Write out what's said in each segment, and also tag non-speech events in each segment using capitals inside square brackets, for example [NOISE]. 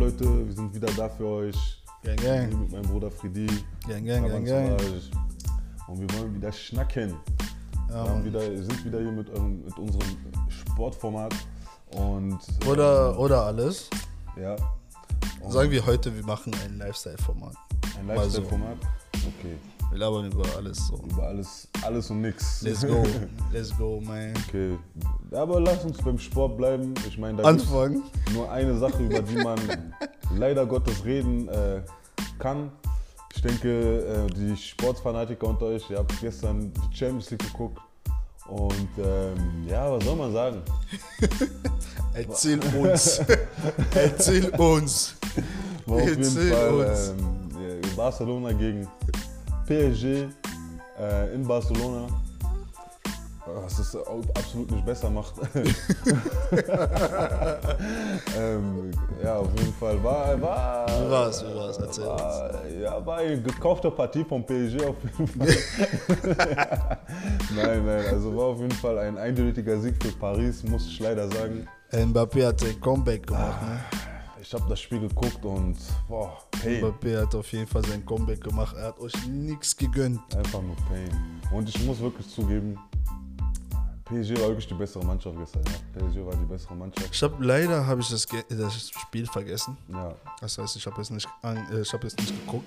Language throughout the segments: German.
Leute? Wir sind wieder da für euch. Gang, Hier gang. mit meinem Bruder Freddy. Gang, gang, gang, gang. Und wir wollen wieder schnacken. Ja, wir Mann. wieder, sind wieder hier mit, eurem, mit unserem Sportformat. Und äh, Oder, oder alles. ja. Und Sagen wir heute, wir machen ein Lifestyle-Format. ein mal so. Lifestyle-Format. Okay. Wir labern über alles so. Über alles, alles und nix. Let's go. [LAUGHS] Let's go, man. Okay. Aber lass uns beim Sport bleiben. Ich meine, da Anfangen. nur eine Sache, über die man leider Gottes reden äh, kann. Ich denke, äh, die Sportfanatiker unter euch, ihr habt gestern die Champions League geguckt. Und ähm, ja, was soll man sagen? [LAUGHS] Erzähl uns. [LAUGHS] Erzähl uns. War auf jeden Erzähl Fall uns. ähm, Barcelona gegen PSG äh, in Barcelona. Was es absolut nicht besser macht. [LAUGHS] ähm, ja, auf jeden Fall war. war Wie war's, wie war's? Erzähl war, Ja, war eine gekaufte Partie vom PSG auf jeden Fall. [LAUGHS] nein, nein, also war auf jeden Fall ein eindeutiger Sieg für Paris, muss ich leider sagen. Mbappé hat ein Comeback gemacht. Ne? Ich habe das Spiel geguckt und boah, Pain. Mbappé hat auf jeden Fall sein Comeback gemacht. Er hat euch nichts gegönnt. Einfach nur Pain. Und ich muss wirklich zugeben, PSG war wirklich die bessere Mannschaft gestern. Ja. PSG war die bessere Mannschaft. Ich habe leider habe ich das, das Spiel vergessen. Ja, Das heißt, ich habe es nicht, äh, ich habe es nicht geguckt,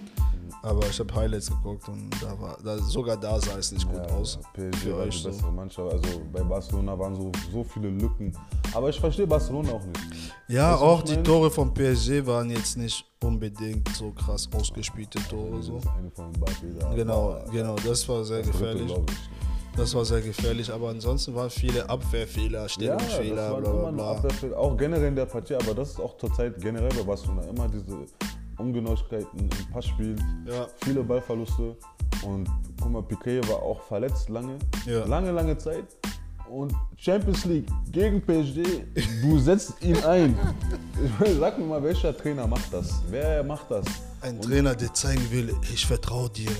aber ich habe Highlights geguckt und da war, da, sogar da sah es nicht gut ja, aus. PSG Für war euch die so. bessere Mannschaft. Also bei Barcelona waren so, so viele Lücken. Aber ich verstehe Barcelona auch nicht. Ja, Weißt auch die? Tore von PSG waren jetzt nicht unbedingt so krass ausgespielte Tore. So. Eine von Mbappé da. Genau, genau, das war sehr das dritte, gefährlich. ich. Das war sehr gefährlich, aber ansonsten waren viele Abwehrfehler, Ja, das Stellungsfehler, waren bla immer bla nur bla. Abwehrfehler, auch generell in der Partie, aber das ist auch zurzeit generell bei Barcelona immer diese Ungenauigkeiten im Passspiel, Ja. viele Ballverluste und guck mal, Piquet war auch verletzt lange, Ja. lange, lange Zeit und Champions League gegen PSG, du setzt ihn ein. Meine, [LAUGHS] sag mir mal, welcher Trainer macht das? Wer macht das? Ein Trainer, der zeigen will, ich vertraue dir.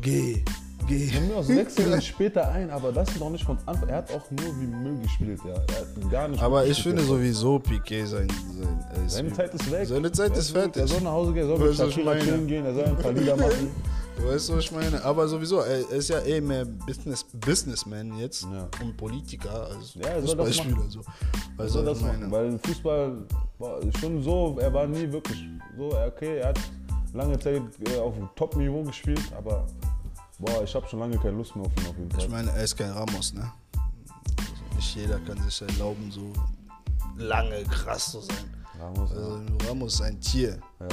Geh. Von mir aus [LAUGHS] wechselt ihn später ein, aber das doch nicht von Anfang. Er hat auch nur wie Müll gespielt, ja. Er hat gar nicht Aber ich finde sowieso Piquet sein, sein ist Seine Zeit ist weg. Seine Zeit Er ist fertig. Er soll nach Hause gehen, er soll mit Shakira chillen gehen, er soll ein paar Lieder machen. [LAUGHS] Weißt du, was ich meine? Aber sowieso, er ist ja eh mehr Business, Businessman jetzt Ja. und Politiker als Ja, er Fußballspieler. So. Also, soll das ich meine, machen, weil Fußball war schon so, er war nie wirklich so, okay, er hat lange Zeit äh, auf einem Top-Niveau gespielt, aber boah, ich habe schon lange keine Lust mehr auf ihn auf jeden Fall. ich meine, er ist kein Ramos, ne? Also nicht jeder kann sich erlauben, so lange krass zu sein. Ramos, ja. Also Ramos ist ein Tier. ja.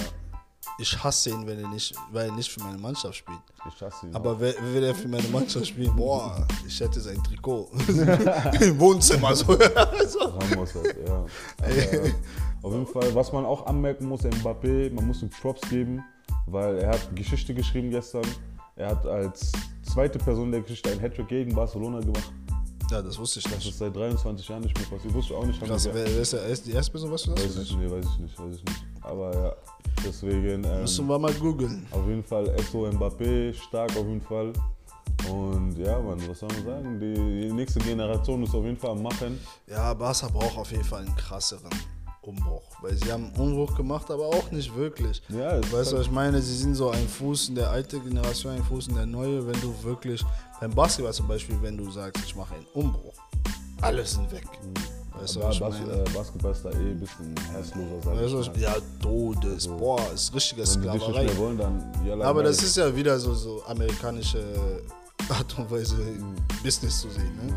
Ich hasse ihn, wenn er nicht, weil er nicht für meine Mannschaft spielt. Ich hasse ihn. Aber wer- will er für meine Mannschaft spielen? Boah, [LAUGHS] ich hätte sein Trikot [LAUGHS] im Wohnzimmer. So. [LAUGHS] so. Ramos hat, ja. Aber, auf jeden Fall, was man auch anmerken muss, Mbappé, man muss ihm Props geben, weil er hat Geschichte geschrieben gestern. Er hat als zweite Person der Geschichte einen Hattrick gegen Barcelona gemacht. Ja, das wusste ich Das nicht. ist seit 23 Jahren nicht mehr passiert. Wusste ich auch nicht. Krass, wer, ist der erste, die erste Person, was du das? Weiß ich, nee, weiß ich nicht, weiß ich nicht. Aber ja, deswegen ähm, Müssen wir mal googeln. auf jeden Fall SO Mbappé, stark auf jeden Fall. Und ja, Mann, was soll man sagen? Die, die nächste Generation ist auf jeden Fall am Machen. Ja, Barca braucht auf jeden Fall einen krasseren Umbruch. Weil sie haben einen Umbruch gemacht, aber auch nicht wirklich. Ja, Weißt du, halt- was ich meine? Sie sind so ein Fuß in der alten Generation, ein Fuß in der neue. Wenn du wirklich, beim Basketball zum Beispiel, wenn du sagst, ich mache einen Umbruch, alle sind weg. Weißt du, was ich Bas meine? äh, Basketball ist da eh ein bisschen herzloser, Weißt du, ja, Todes, boah, ist richtige Sklaverei. wollen, dann ja, Aber das ist ja wieder so, so amerikanische Art und Weise, Business zu sehen. Ne?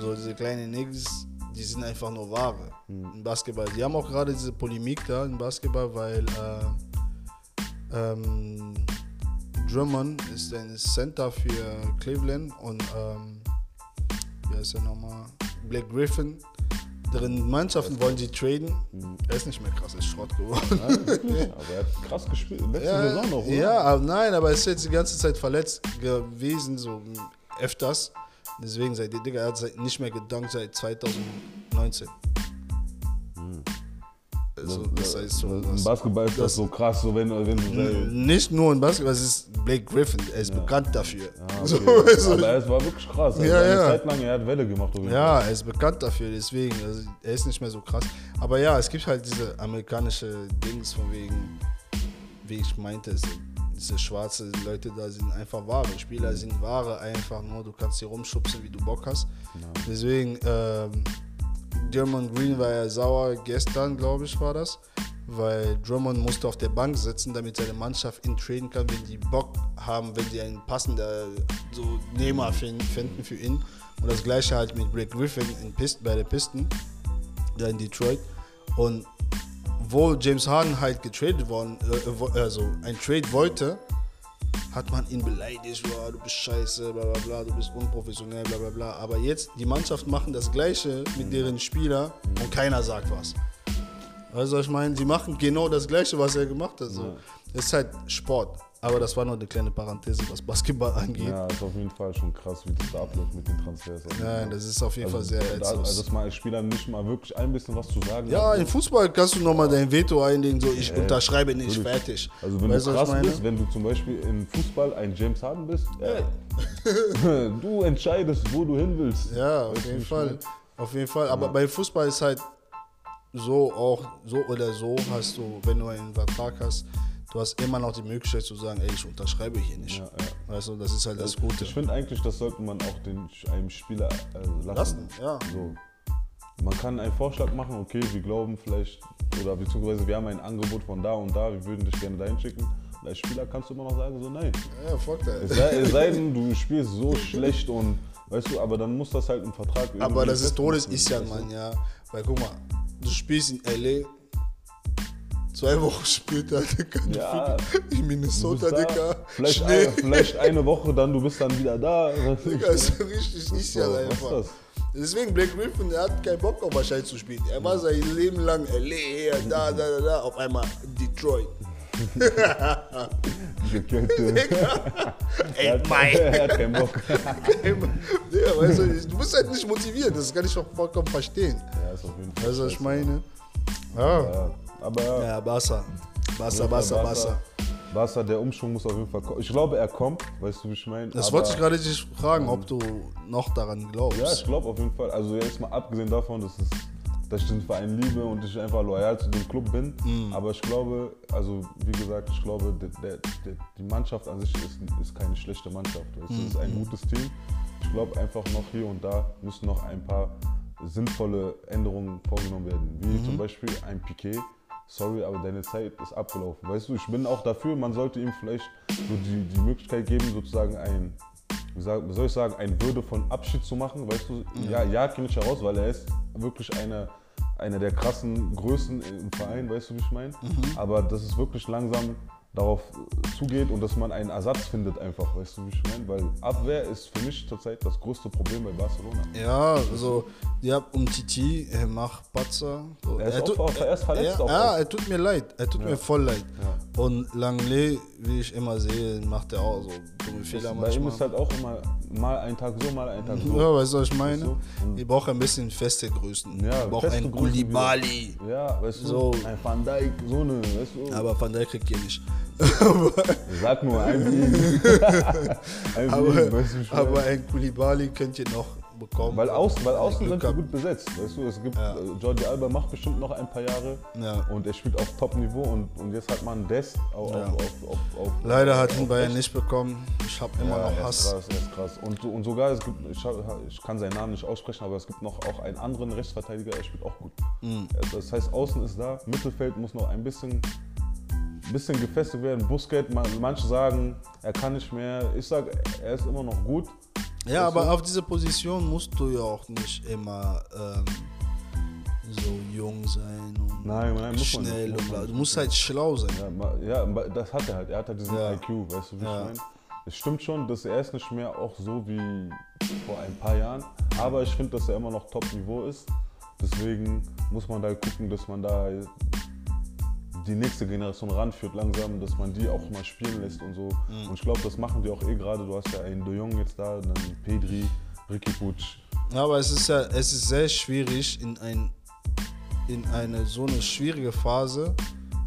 So diese kleinen Niggas, die sind einfach nur Ware im Basketball. Die haben auch gerade diese Polemik da im Basketball, weil äh, ähm, Drummond ist ein Center für Cleveland und ähm, wie heißt er nochmal? Black Griffin. Deren Mannschaften wollen sie traden. Er ist nicht mehr krass, er ist Schrott geworden. Ja, wirklich? Aber er hat krass gespielt. Letzte Saison noch, oder? Ja, aber nein, aber er ist jetzt die ganze Zeit verletzt gewesen, so öfters. Deswegen seit Digga, er hat nicht mehr gedankt seit 2019. Also, das heißt so. Im Basketball ist das, so krass, so wenn, wenn du. Nicht nur im Basketball, es ist Blake Griffin, er ist bekannt dafür. Ah, [LAUGHS] So, okay. also, Aber es war wirklich krass. Also Ja, eine ja. Zeit lang, er hat Welle gemacht. ja, er ist bekannt dafür, deswegen, also, er ist nicht mehr so krass. Aber ja, es gibt halt diese amerikanische Dings von wegen, wie ich meinte, es- diese schwarze Leute da sind einfach Ware. Spieler sind Ware einfach nur, du kannst sie rumschubsen, wie du Bock hast. Deswegen, ähm, Drummond Green war ja sauer gestern, glaube ich, war das. Weil Drummond musste auf der Bank sitzen, damit seine Mannschaft ihn traden kann, wenn die Bock haben, wenn sie einen passenden so Nehmer fin- finden für ihn. Und das gleiche halt mit Blake Griffin in Pist bei den Pisten, da in Detroit. Und wo James Harden halt getradet worden, äh, also ein Trade wollte, hat man ihn beleidigt, oh, du bist scheiße, bla bla bla, du bist unprofessionell, bla bla bla. Aber jetzt, die Mannschaft machen das Gleiche mit deren Spieler und keiner sagt was. Also ich meine, sie machen genau das Gleiche, was er gemacht hat. So. Ist halt Sport. Aber das war nur eine kleine Parenthese, was Basketball angeht. Ja, ist auf jeden Fall schon krass, wie das da abläuft mit den Transfers. Nein, das ist auf jeden Fall sehr da, also, dass man als Spieler nicht mal wirklich ein bisschen was zu sagen ja, hat. im Fußball kannst du nochmal dein Veto einlegen, so ich unterschreibe nicht, natürlich. fertig. Also wenn Weißt du krass bist, wenn du zum Beispiel im Fußball ein James Harden bist, ey, [LAUGHS] du entscheidest, wo du hin willst. Ja, auf Weißt jeden Fall. meine? Auf jeden Fall. Aber bei Fußball ist halt so auch, so oder so hast du, wenn du einen Vertrag hast, du hast immer noch die Möglichkeit zu sagen, ey, ich unterschreibe hier nicht. Ja, ja. Weißt du, das ist halt das Gute. Ich finde eigentlich, das sollte man auch den, einem Spieler äh, lassen. Lassen, ja. So. Man kann einen Vorschlag machen, okay, wir glauben vielleicht, oder beziehungsweise wir haben ein Angebot von da und da, wir würden dich gerne dahin schicken. Und als Spieler kannst du immer noch sagen, so nein. Ja, fuck Es that. sei, es sei denn, du spielst so schlecht und, weißt du, aber dann muss das halt im Vertrag Aber das ist Todes ist ja, Mann, ja. Weil guck mal, du spielst in L.A., zwei Wochen später, Digga, Ja, in Minnesota, Digga, vielleicht, Schnee. ein, vielleicht eine Woche, dann du bist dann wieder da. Digga, ist richtig ist ja So, einfach. Deswegen Blake Griffin, der hat keinen Bock auf wahrscheinlich zu spielen. Er war sein Leben lang LA, da, da, da, da, auf einmal Detroit. [LAUGHS] Gekillte. [LAUGHS] [LAUGHS] Ey, mein. er hat keinen Bock. weißt du, du bist halt nicht motiviert, das kann ich doch vollkommen verstehen. Ja, ist auf jeden Fall. Weißt du, was ich meine? Ja. Ja, aber Ja, Barca. Barca, Barca, Barca. Barca, der Umschwung muss auf jeden Fall kommen. Ich glaube, er kommt, weißt du, wie ich meine? Das Aber- wollte ich gerade dich fragen, ob du noch daran glaubst. Ja, ich glaube auf jeden Fall. Also jetzt mal abgesehen davon, dass, es, dass ich den Verein liebe und ich einfach loyal zu dem Club bin. Mhm. Aber ich glaube, also wie gesagt, ich glaube, der, der, der, die Mannschaft an sich ist, ist keine schlechte Mannschaft. Es ist Mhm. ein gutes Team. Ich glaube einfach noch hier und da müssen noch ein paar sinnvolle Änderungen vorgenommen werden. Wie Mhm. zum Beispiel ein Piquet. Sorry, aber deine Zeit ist abgelaufen. Weißt du, ich bin auch dafür, man sollte ihm vielleicht so die, die Möglichkeit geben, sozusagen ein, wie, soll ich sagen, ein würdevollen Abschied zu machen. Weißt du, ja, ja, kenne ich heraus, weil er ist wirklich eine, einer der krassen Größen im Verein, weißt du, wie ich meine? Aber dass es wirklich langsam darauf zugeht und dass man einen Ersatz findet einfach, weißt du, wie ich meine? Weil Abwehr ist für mich zurzeit das größte Problem bei Barcelona. Ja, also, ja, um Titi, er macht Patzer. So, Er ist auch- tut- auch- er ist verletzt Ja, auch ja, er tut mir leid. Er tut mir voll leid. Und Langley, wie ich immer sehe, macht er auch so dumme Fehler Bei ihm manchmal. ist halt auch immer mal ein Tag so, mal ein Tag so. Ja, weißt du, was ich meine? Du? Und- Wir brauchen ein bisschen feste Größen. Ja, brauchen feste einen Koulibaly. Ja, weißt du, So. ein Van Dijk, so eine, weißt du. Aber Van Dijk kriegt ihr nicht. [LAUGHS] Sag nur ein wie [LAUGHS] aber, weißt du, ich aber ein Koulibaly könnt ihr noch bekommen. Weil außen, weil außen sind wir habt. gut besetzt, weißt du, es gibt, Ja. äh, Jordi Alba macht bestimmt noch ein paar Jahre Ja. und er spielt auf Top-Niveau und, und jetzt hat man Dest auf, Ja. auf, auf, Leider hat ihn Bayern nicht bekommen. Ich habe immer noch Hass. krass, ist krass. Und, und sogar, es gibt, ich, ich kann seinen Namen nicht aussprechen, aber es gibt noch auch einen anderen Rechtsverteidiger, er spielt auch gut. Mhm. Das heißt, außen ist da, Mittelfeld muss noch ein bisschen, bisschen gefestigt werden. Busquets, man, manche sagen, er kann nicht mehr. Ich sage, er ist immer noch gut. Ja, du? aber auf dieser Position musst du ja auch nicht immer ähm, so jung sein und Nein, nein, schnell nicht, und Du musst halt schlau sein. Ja, ja, das hat er halt. Er hat halt diesen Ja. IQ, weißt du, wie Ja. ich meine? Es stimmt schon, dass er ist nicht mehr auch so wie vor ein paar Jahren. Aber ich finde, dass er immer noch Top-Niveau ist. Deswegen muss man da gucken, dass man da die nächste Generation ranführt langsam, dass man die auch mal spielen lässt und so. Mhm. Und ich glaube, das machen die auch eh gerade. Du hast ja einen De Jong jetzt da, dann Pedri, Ricky. Ja, aber es ist ja, es ist sehr schwierig in ein in eine so eine schwierige Phase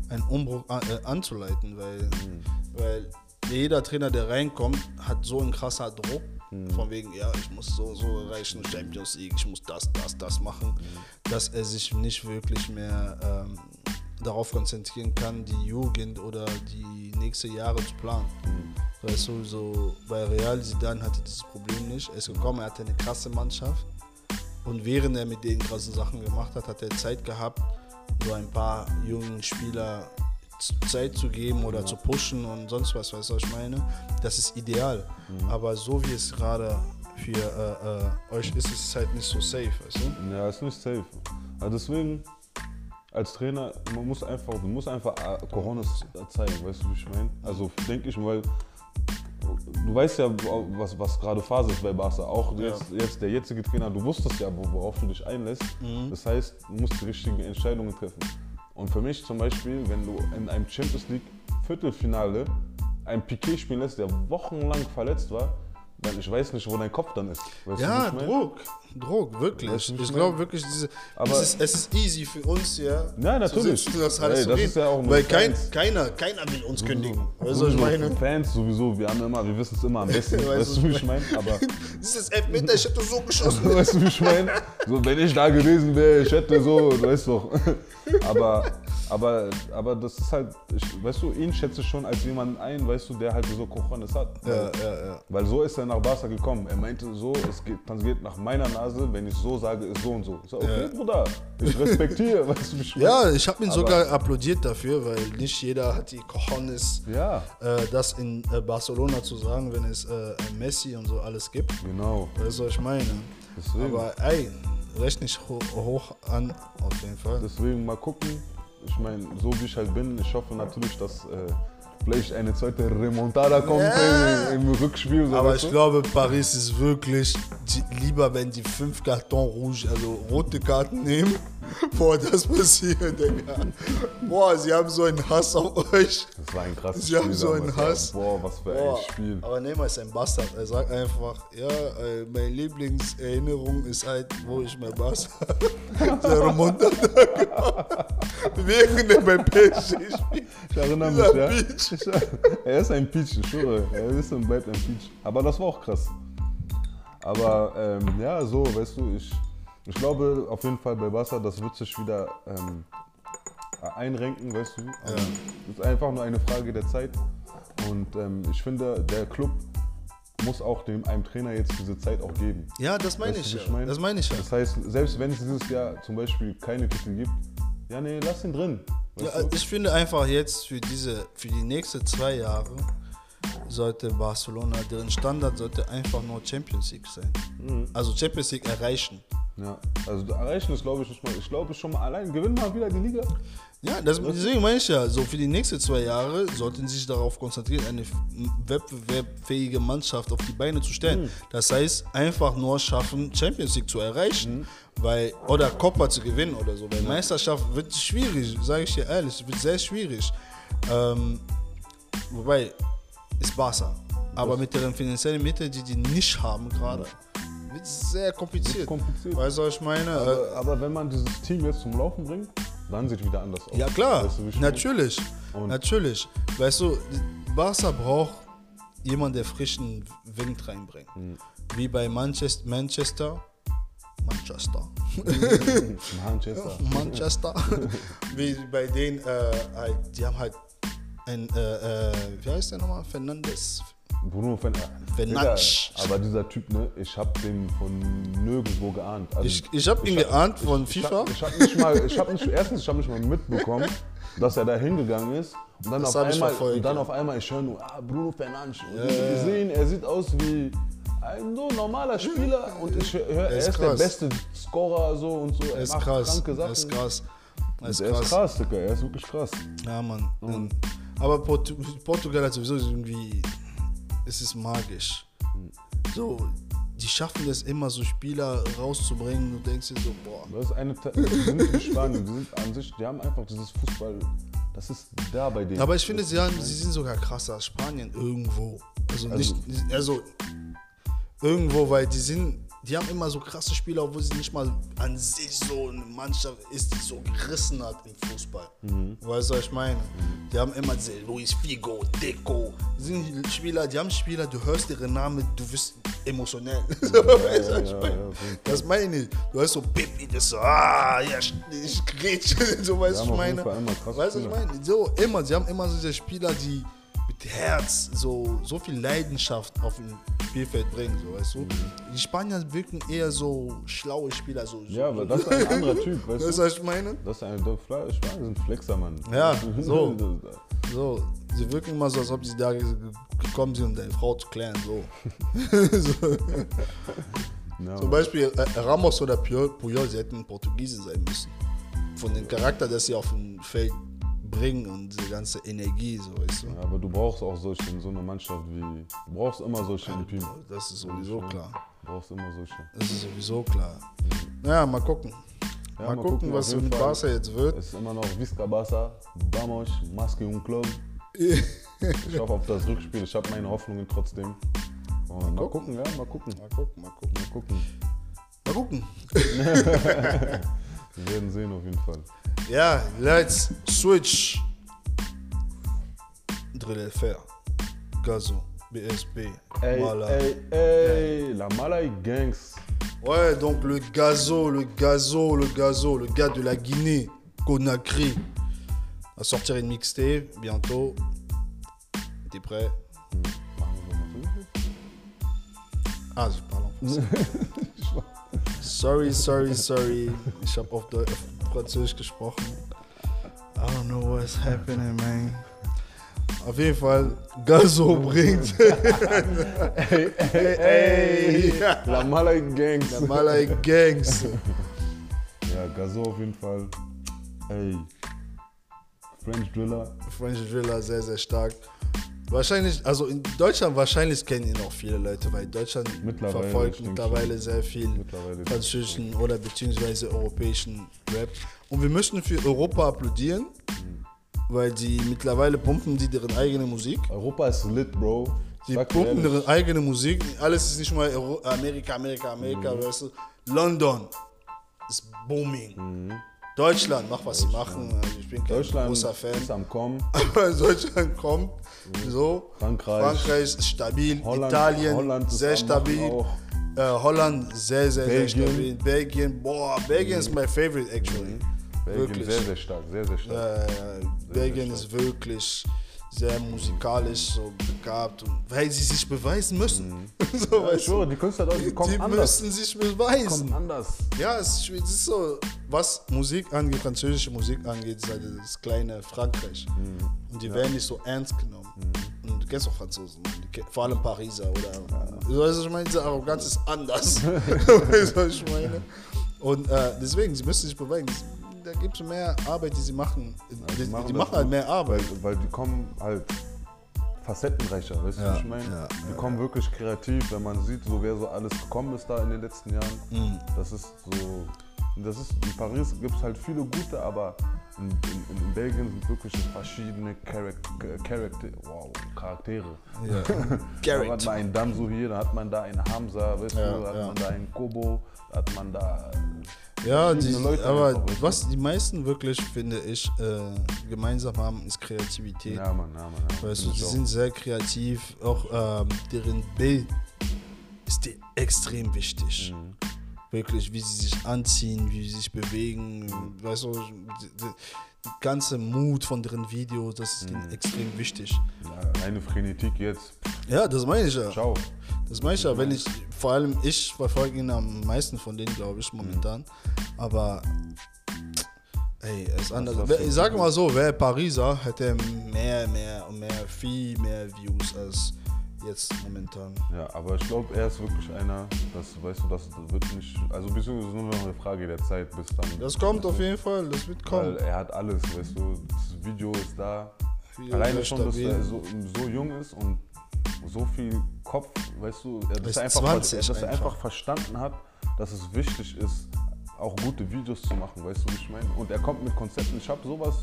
einen Umbruch an, äh, anzuleiten, weil, Mhm. weil jeder Trainer, der reinkommt, hat so einen krasser Druck. Mhm. Von wegen, ja, ich muss so, so erreichen, Champions League, ich muss das, das, das machen, Mhm. dass er sich nicht wirklich mehr ähm, darauf konzentrieren kann, die Jugend oder die nächsten Jahre zu planen. Mhm. Weißt du, so bei Real Zidane hatte dieses Problem nicht. Er ist gekommen, er hatte eine krasse Mannschaft. Und während er mit den krassen Sachen gemacht hat, hat er Zeit gehabt, so ein paar jungen Spieler Zeit zu geben oder zu pushen und sonst was, weißt du, was ich meine? Das ist ideal. Aber so wie es gerade für äh, äh, euch ist, ist es halt nicht so safe, weißt du? Ja, ist nicht safe. Also deswegen, als Trainer, man muss einfach, du musst einfach äh, Coronas zeigen, weißt du, wie ich meine? Also denke ich, weil du weißt ja, was, was gerade Phase ist bei Barca. Auch jetzt, jetzt der jetzige Trainer, du wusstest ja, wo- worauf du dich einlässt. Das heißt, du musst die richtigen Entscheidungen treffen. Und für mich zum Beispiel, wenn du in einem Champions League Viertelfinale einen Piquet spielen lässt, der wochenlang verletzt war, dann ich weiß nicht, wo dein Kopf dann ist. Weißt du, Ja? Druck. Druck, wirklich. Weißt du, ich glaube wirklich, diese, Aber- es, ist, es ist easy für uns, ja. Ja, natürlich. Zu sitzen, das alles Ey, zu das reden, ist ja auch Weil kein, keiner, keiner will uns kündigen. Weißt du, was ich meine? Fans sowieso, wir haben immer, wir wissen es immer am besten. Weißt [LAUGHS] weißt du, du, wie ich meine? Aber [LAUGHS] Dieses Elfmeter, ich hätte so geschossen. [LAUGHS] weißt du, wie ich meine? So, wenn ich da gewesen wäre, ich hätte so, du weißt doch. Aber, aber, aber das ist halt, ich, weißt du, ihn schätze ich schon als jemanden ein, weißt du, der halt so Kochones hat. Ja, ja, ja. Weil so ist er nach Barca gekommen. Er meinte so, es geht, das geht nach meiner Nase, wenn ich so sage, ist so und so. Ich sag, okay, Ja. Bruder, ich respektiere, [LAUGHS] weißt du, wie ich meine? Ja, ich habe ihn Aber- sogar applaudiert dafür, weil nicht jeder hat die Cojones, Ja, äh, das in äh, Barcelona zu sagen, wenn es äh, Messi und so alles gibt. genau. Weißt du, was ich meine? Deswegen. Aber ey, rechne ich ho hoch an, auf jeden Fall. Deswegen mal gucken. Ich meine, so wie ich halt bin, ich hoffe natürlich, dass äh, vielleicht eine zweite Remontada kommt Ja. im, im Rückspiel. So Aber ich du? glaube, Paris ist wirklich die, lieber, wenn die fünf Karton Rouge, also rote Karten nehmen. Boah, das passiert, Digga. Boah, sie haben so einen Hass auf euch. Das war ein krasses Sie Spiel. haben so einen Hass. Ja. Boah, was für Boah, ein Spiel. aber Neymar ist ein Bastard. Er sagt einfach, ja, äh, meine Lieblingserinnerung ist halt, wo ich mein Barca [LAUGHS] der Remontada gemacht Während er bei PSG spielt. Ich erinnere mich, ja. Peach. [LAUGHS] Er ist ein Peach, ich schwöre. Er ist und bleibt ein Peach. Aber das war auch krass. Aber ähm, ja, so, weißt du, ich, ich glaube auf jeden Fall bei Barca, das wird sich wieder ähm, einrenken, weißt du. Ähm, ist einfach nur eine Frage der Zeit. Und ähm, ich finde, der Club muss auch dem, einem Trainer jetzt diese Zeit auch geben. Ja, das meine ich ja. ich meine? Das meine ich ja. Das heißt, selbst wenn es dieses Jahr zum Beispiel keine Titel gibt, ja, nee, lass ihn drin. Ja, du? ich finde einfach jetzt für diese, für die nächsten zwei Jahre sollte Barcelona, deren Standard sollte einfach nur Champions League sein. Mhm. Also Champions League erreichen. Ja, also erreichen ist, glaube ich, nicht mal. Ich glaube schon mal allein gewinnen mal wieder die Liga. Ja, das, deswegen meine ich ja, so für die nächsten zwei Jahre sollten sie sich darauf konzentrieren, eine wettbewerbsfähige Mannschaft auf die Beine zu stellen. Das heißt, einfach nur schaffen, Champions League zu erreichen, weil, oder Copa zu gewinnen oder so. Weil Meisterschaft wird schwierig, sage ich dir ehrlich, wird sehr schwierig. Ähm, wobei, ist Barca. Aber mit deren finanziellen Mitteln, die die nicht haben gerade, es sehr kompliziert. kompliziert. Weißt du, was ich meine? Aber, aber wenn man dieses Team jetzt zum Laufen bringt, dann sieht wieder anders aus. Ja klar, Weißt du, natürlich, Und- natürlich. Weißt du, Barca braucht jemanden, der frischen Wind reinbringt. Mhm. Wie bei Manchester, Manchester, [LAUGHS] Manchester, [LAUGHS] Manchester. Manchester. [LAUGHS] Wie bei denen, äh, halt, die haben halt ein, äh, äh, wie heißt der nochmal? Fernandes. Bruno Fern Fernandes. Aber dieser Typ, ne, ich hab den von nirgendwo geahnt. Also, Ich, ich habe ihn hab- geahnt von ich FIFA. Hab, ich habe nicht mal, ich habe nicht, erstens, ich habe nicht mal mitbekommen, dass er da hingegangen ist. Und dann, Das auf hab ich einmal, und dann ja. auf einmal, ich höre nur, ah, Bruno Fernandes. Und wir sehen, er sieht aus wie ein so normaler Spieler. Und ich höre, er ist ist, der krass. beste Scorer so und so. Er ist macht krass, kranke Sachen. ist krass. Ist Er ist krass. krass, Digga. Er ist wirklich krass. Ja, Mann. Aber Portu Portugal hat sowieso irgendwie, es ist magisch. So, die schaffen es immer, so Spieler rauszubringen. Du denkst dir so, boah. Das ist eine, die sind nicht wie Spanien. Die sind an sich, die haben einfach dieses Fußball. Das ist da bei denen. Aber ich finde, sie, haben, sie sind sogar krasser als Spanien irgendwo. Also nicht, also irgendwo, weil die sind, die haben immer so krasse Spieler, obwohl sie nicht mal an sich so eine Mannschaft ist, die so gerissen hat im Fußball. Weißt du, was ich meine? Die haben immer diese Luis Figo, Deco. Sind Spieler, die haben Spieler, du hörst ihre Namen, du wirst emotionell. [LAUGHS] weißt du, was ich ja, meine? ja, das meine ich. Du hörst so Pippi, das so, ah, ja, ich, ich grätsch. [LAUGHS] so, weißt du, haben ich meine? Weißt du, was ich meine? So, immer, sie haben immer so diese Spieler, die mit Herz so, so viel Leidenschaft auf dem Spielfeld bringen, so, weißt du? Mhm. Die Spanier wirken eher so schlaue Spieler, so. Ja, aber das ist ein anderer Typ, weißt [LAUGHS] du, du? was ich meine? Das ist ein der Schweine sind Flexer, Mann. Ja, [LAUGHS] so. So, sie wirken immer so, als ob sie da ge- gekommen sind, um deine Frau zu klären, so. [LAUGHS] so. Ja, Zum Beispiel äh, Ramos oder Puyol, Puyol, sie hätten Portugiesen sein müssen. Von dem Charakter, das sie auf dem Feld bringen und diese ganze Energie, so, weißt du? Ja, aber du brauchst auch solche in so einer Mannschaft wie. Du brauchst immer solche im Team. Das ist sowieso klar. Du brauchst immer solche. Das ist sowieso klar. Ja, mal gucken. Ja, mal, gucken, was auf jeden mit. Barca jetzt wird. Es ist immer noch Visca Barca, Vamos, Maske und Club. [LAUGHS] Ich hoffe auf das Rückspiel. Ich habe meine Hoffnungen trotzdem. Und mal gucken, ja, mal gucken. Mal gucken, mal gucken. Mal gucken. Mal gucken. [LAUGHS] Wir werden sehen auf jeden Fall. Ja, let's switch. Drill FR. Gazo. BSB. Ey, Mala. ey, ey, la Malay Gangs. Ouais, donc le gazo, le gazo, le gazo, le gars de la Guinée, Conakry, va sortir une mixtape bientôt. T'es prêt? Ah, je parle en français. [LAUGHS] [LAUGHS] sorry, sorry, sorry. Ich habe auf, Französisch gesprochen. I don't know what's happening, man. Auf jeden Fall, Gazo [LAUGHS] bringt Ey, ey, ey, la Malay Gangs. der Malay Gangs. Ja, Gazo auf jeden Fall. Ey, French Driller. French Driller sehr, sehr stark. Wahrscheinlich, also in Deutschland wahrscheinlich kennen ihn auch viele Leute, weil Deutschland Mittlerweile, verfolgt mittlerweile sehr viel Mittlerweile. französischen oder beziehungsweise europäischen Rap. Und wir möchten für Europa applaudieren, weil die mittlerweile pumpen die deren eigene Musik. Europa ist lit, Bro. Die Sag pumpen deren eigene Musik. Alles ist nicht mal Euro Amerika, Amerika, Amerika, Mhm. weißt du. London ist booming. Deutschland, mach was sie machen. Also Ich bin kein Mhm. Deutschland großer Fan. ist am Kommen. [LAUGHS] Deutschland kommt so. Frankreich. Frankreich ist stabil. Holland- Italien Holland sehr stabil. Äh, Holland sehr, sehr, Belgien. sehr stabil. Belgien, boah, Belgien ist my favorite actually. Belgien Wirklich. sehr, sehr stark, sehr, sehr stark. Äh, Belgien ist wirklich sehr musikalisch so begabt, weil sie sich beweisen müssen. [LAUGHS] so, Ja, weißt du? die Künstler die kommen Die anders. müssen sich beweisen. Kommen anders. Ja, es ist, so, was Musik angeht, französische Musik angeht, ist halt das kleine Frankreich. Mhm. Und die werden nicht so ernst genommen. Und du kennst auch Franzosen, vor allem Pariser oder. Du weißt, was ich meine, diese Arroganz ist anders. [LAUGHS] [LAUGHS] weißt du, was ich meine? Und äh, deswegen, sie müssen sich beweisen. Da gibt es mehr Arbeit, die sie machen. die, die, machen machen, das halt mehr Arbeit. Weil, weil die kommen halt facettenreicher, weißt du, Ja, was ich meine? ja, die kommen wirklich kreativ, wenn man sieht, so wer so alles gekommen ist da in den letzten Jahren. Mhm. Das ist so. Das ist, in Paris gibt es halt viele gute, aber in, in, in Belgien sind wirklich verschiedene Charak- Charakter, wow, Charaktere. Ja. [LAUGHS] Da hat man einen Damso hier, da hat man da einen Hamza, weißt Ja, du, da hat ja. man da einen Kobo, hat man da. Ja, die, aber was die meisten wirklich, finde ich, äh, gemeinsam haben, ist Kreativität. Ja, Mann, ja, Mann. Ja, Weißt du, die sind sehr kreativ, auch ähm, deren Bild ist dir extrem wichtig. Mhm. Wirklich, wie sie sich anziehen, wie sie sich bewegen, weißt du, ganze Mut von deren Videos, das ist Mhm. extrem wichtig. Eine Frenetik jetzt. Ja, das meine ich ja. Ciao. Das meine ich ja, wenn ich, vor allem ich verfolge ihn am meisten von denen, glaube ich, momentan. Aber, ey, es ist anders. Ich sage mal so, wer Pariser hätte mehr, mehr und mehr, viel mehr Views als jetzt momentan. Ja, aber ich glaube, er ist wirklich einer, das weißt du, das wird nicht, also beziehungsweise nur noch eine Frage der Zeit, bis dann. Das kommt auf jeden Fall, das wird kommen. Weil er hat alles, weißt du, das Video ist da. Video Alleine schon, dass er so, so jung ist und so viel Kopf, weißt du, er- dass er einfach, 20 dass er einfach verstanden hat, dass es wichtig ist, auch gute Videos zu machen, weißt du, wie ich meine? Und er kommt mit Konzepten. Ich habe sowas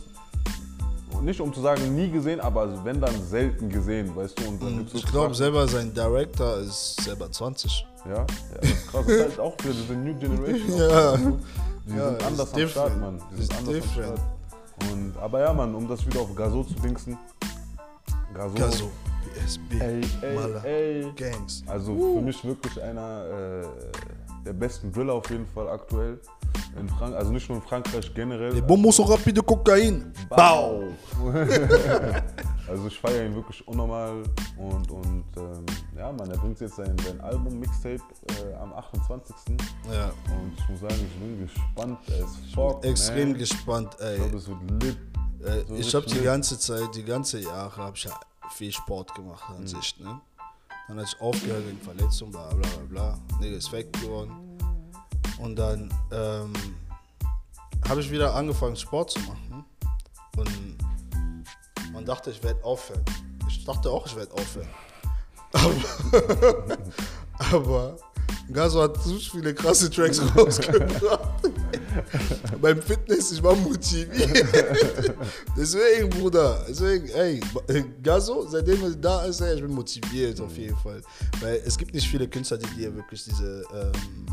nicht um zu sagen nie gesehen, aber wenn dann selten gesehen, weißt du. Und dann gibt's Ich glaube selber, sein Director ist selber 20. Ja, ja das ist krass. Das ist halt auch für diese New Generation. [LAUGHS] Ja. Die Ja, sind anders am Start. Mann. Die sind anders different. am Start. Und, aber ja, Mann, um das wieder auf Gaso zu dingsen. Gaso. Gaso, BSB, Ey, ey, Mala, ey. Gangs. Also für mich wirklich einer äh, der besten Driller auf jeden Fall aktuell. In Frank also nicht nur in Frankreich generell. Les bombes sont rapides de Kokain. Bau! [LAUGHS] also ich feiere ihn wirklich unnormal und, und ähm, ja, man, er bringt jetzt sein, sein Album Mixtape äh, am 28. Ja. Und ich muss sagen, ich bin gespannt. Ist fuck, Extrem man. gespannt, ey. Ich glaube, es wird lit. Äh, So ich habe die ganze Zeit, die ganze Jahre, habe ich ja viel Sport gemacht Mhm. an sich. Ne? Dann hatte ich aufgehört wegen Verletzung, bla bla bla bla. Nigga ist weg geworden. Und dann ähm, habe ich wieder angefangen Sport zu machen. Und man dachte, ich werde aufhören. Ich dachte auch, ich werde aufhören. Aber, [LAUGHS] aber Gaso hat so viele krasse Tracks [LAUGHS] rausgebracht. Beim Fitness, ich war motiviert. Deswegen, Bruder, deswegen, ey, Gaso, seitdem er da ist, ey, ich bin motiviert auf jeden Fall. Weil es gibt nicht viele Künstler, die dir wirklich diese, ähm,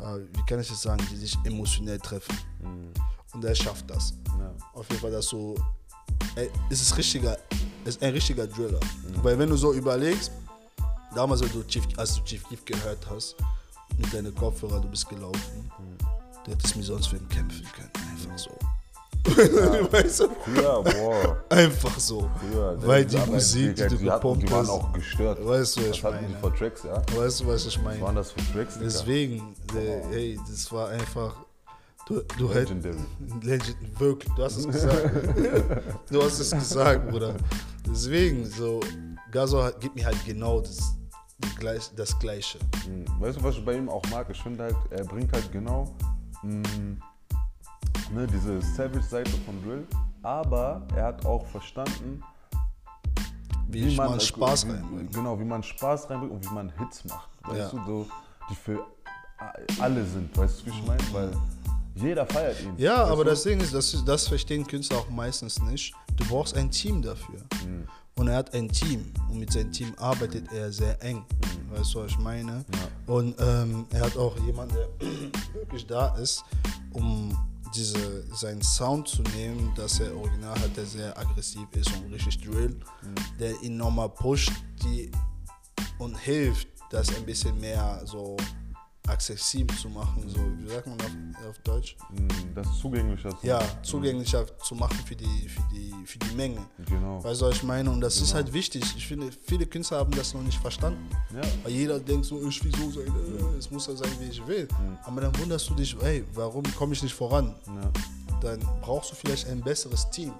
äh, wie kann ich das sagen, die sich emotionell treffen. Und er schafft das. Ja. Auf jeden Fall, dass so, ey, es ist richtiger, es ist ein richtiger Driller. Weil wenn du so überlegst, damals, als du Chief, als du Chief Keef gehört hast, mit deinen Kopfhörer, du bist gelaufen, du hättest mir sonst für ihn kämpfen können. Einfach so. [LAUGHS] weißt du? Früher, boah. Einfach so. Früher, Weil die Musik, die, die, du die, hatten, gepumpt die waren hast. auch gestört. Weißt du, was Was ich hatten die meine? für Tracks, ja? Weißt du, was ich Was meine? waren das für Tracks? Deswegen, der, hey, das war einfach. Du, du. Legendary. Legend, wirklich, du hast es gesagt. [LAUGHS] du hast es gesagt, Bruder. Deswegen, so, Gaso gibt mir halt genau das, die gleich, das Gleiche. Mhm. Weißt du, was ich bei ihm auch mag? Ich finde halt, er bringt halt genau mh, ne, diese Savage-Seite von Drill, aber er hat auch verstanden, Wie, ich man Spaß wie, reinbringt. Genau, wie man Spaß reinbringt und wie man Hits macht. Weißt Ja. du, so, die für alle sind, weißt du, wie ich meine? Weil jeder feiert ihn. Ja, aber du? das Ding ist, das, das verstehen Künstler auch meistens nicht. Du brauchst ein Team dafür. Mhm. Und er hat ein Team. Und mit seinem Team arbeitet er sehr eng. Weißt du, was ich meine? Und ähm, er hat auch jemanden, der [CLEARS THROAT] wirklich da ist, um diese, seinen Sound zu nehmen, dass er original hat, der sehr aggressiv ist und richtig drill, der ihn nochmal pusht die, und hilft, das ein bisschen mehr so accessibel zu machen. So, wie sagt man auf, auf Deutsch? Mh, Das zugänglicher. zu- ja, zugänglicher zu machen für die, für die, für die Menge. Genau. Weißt du, was ich meine? Und das ist halt wichtig. Ich finde, viele Künstler haben das noch nicht verstanden. Ja. Weil jeder denkt so, ich will so sein, äh, es muss ja sein, wie ich will. Aber dann wunderst du dich, ey, warum komme ich nicht voran? Ja. Dann brauchst du vielleicht ein besseres Team.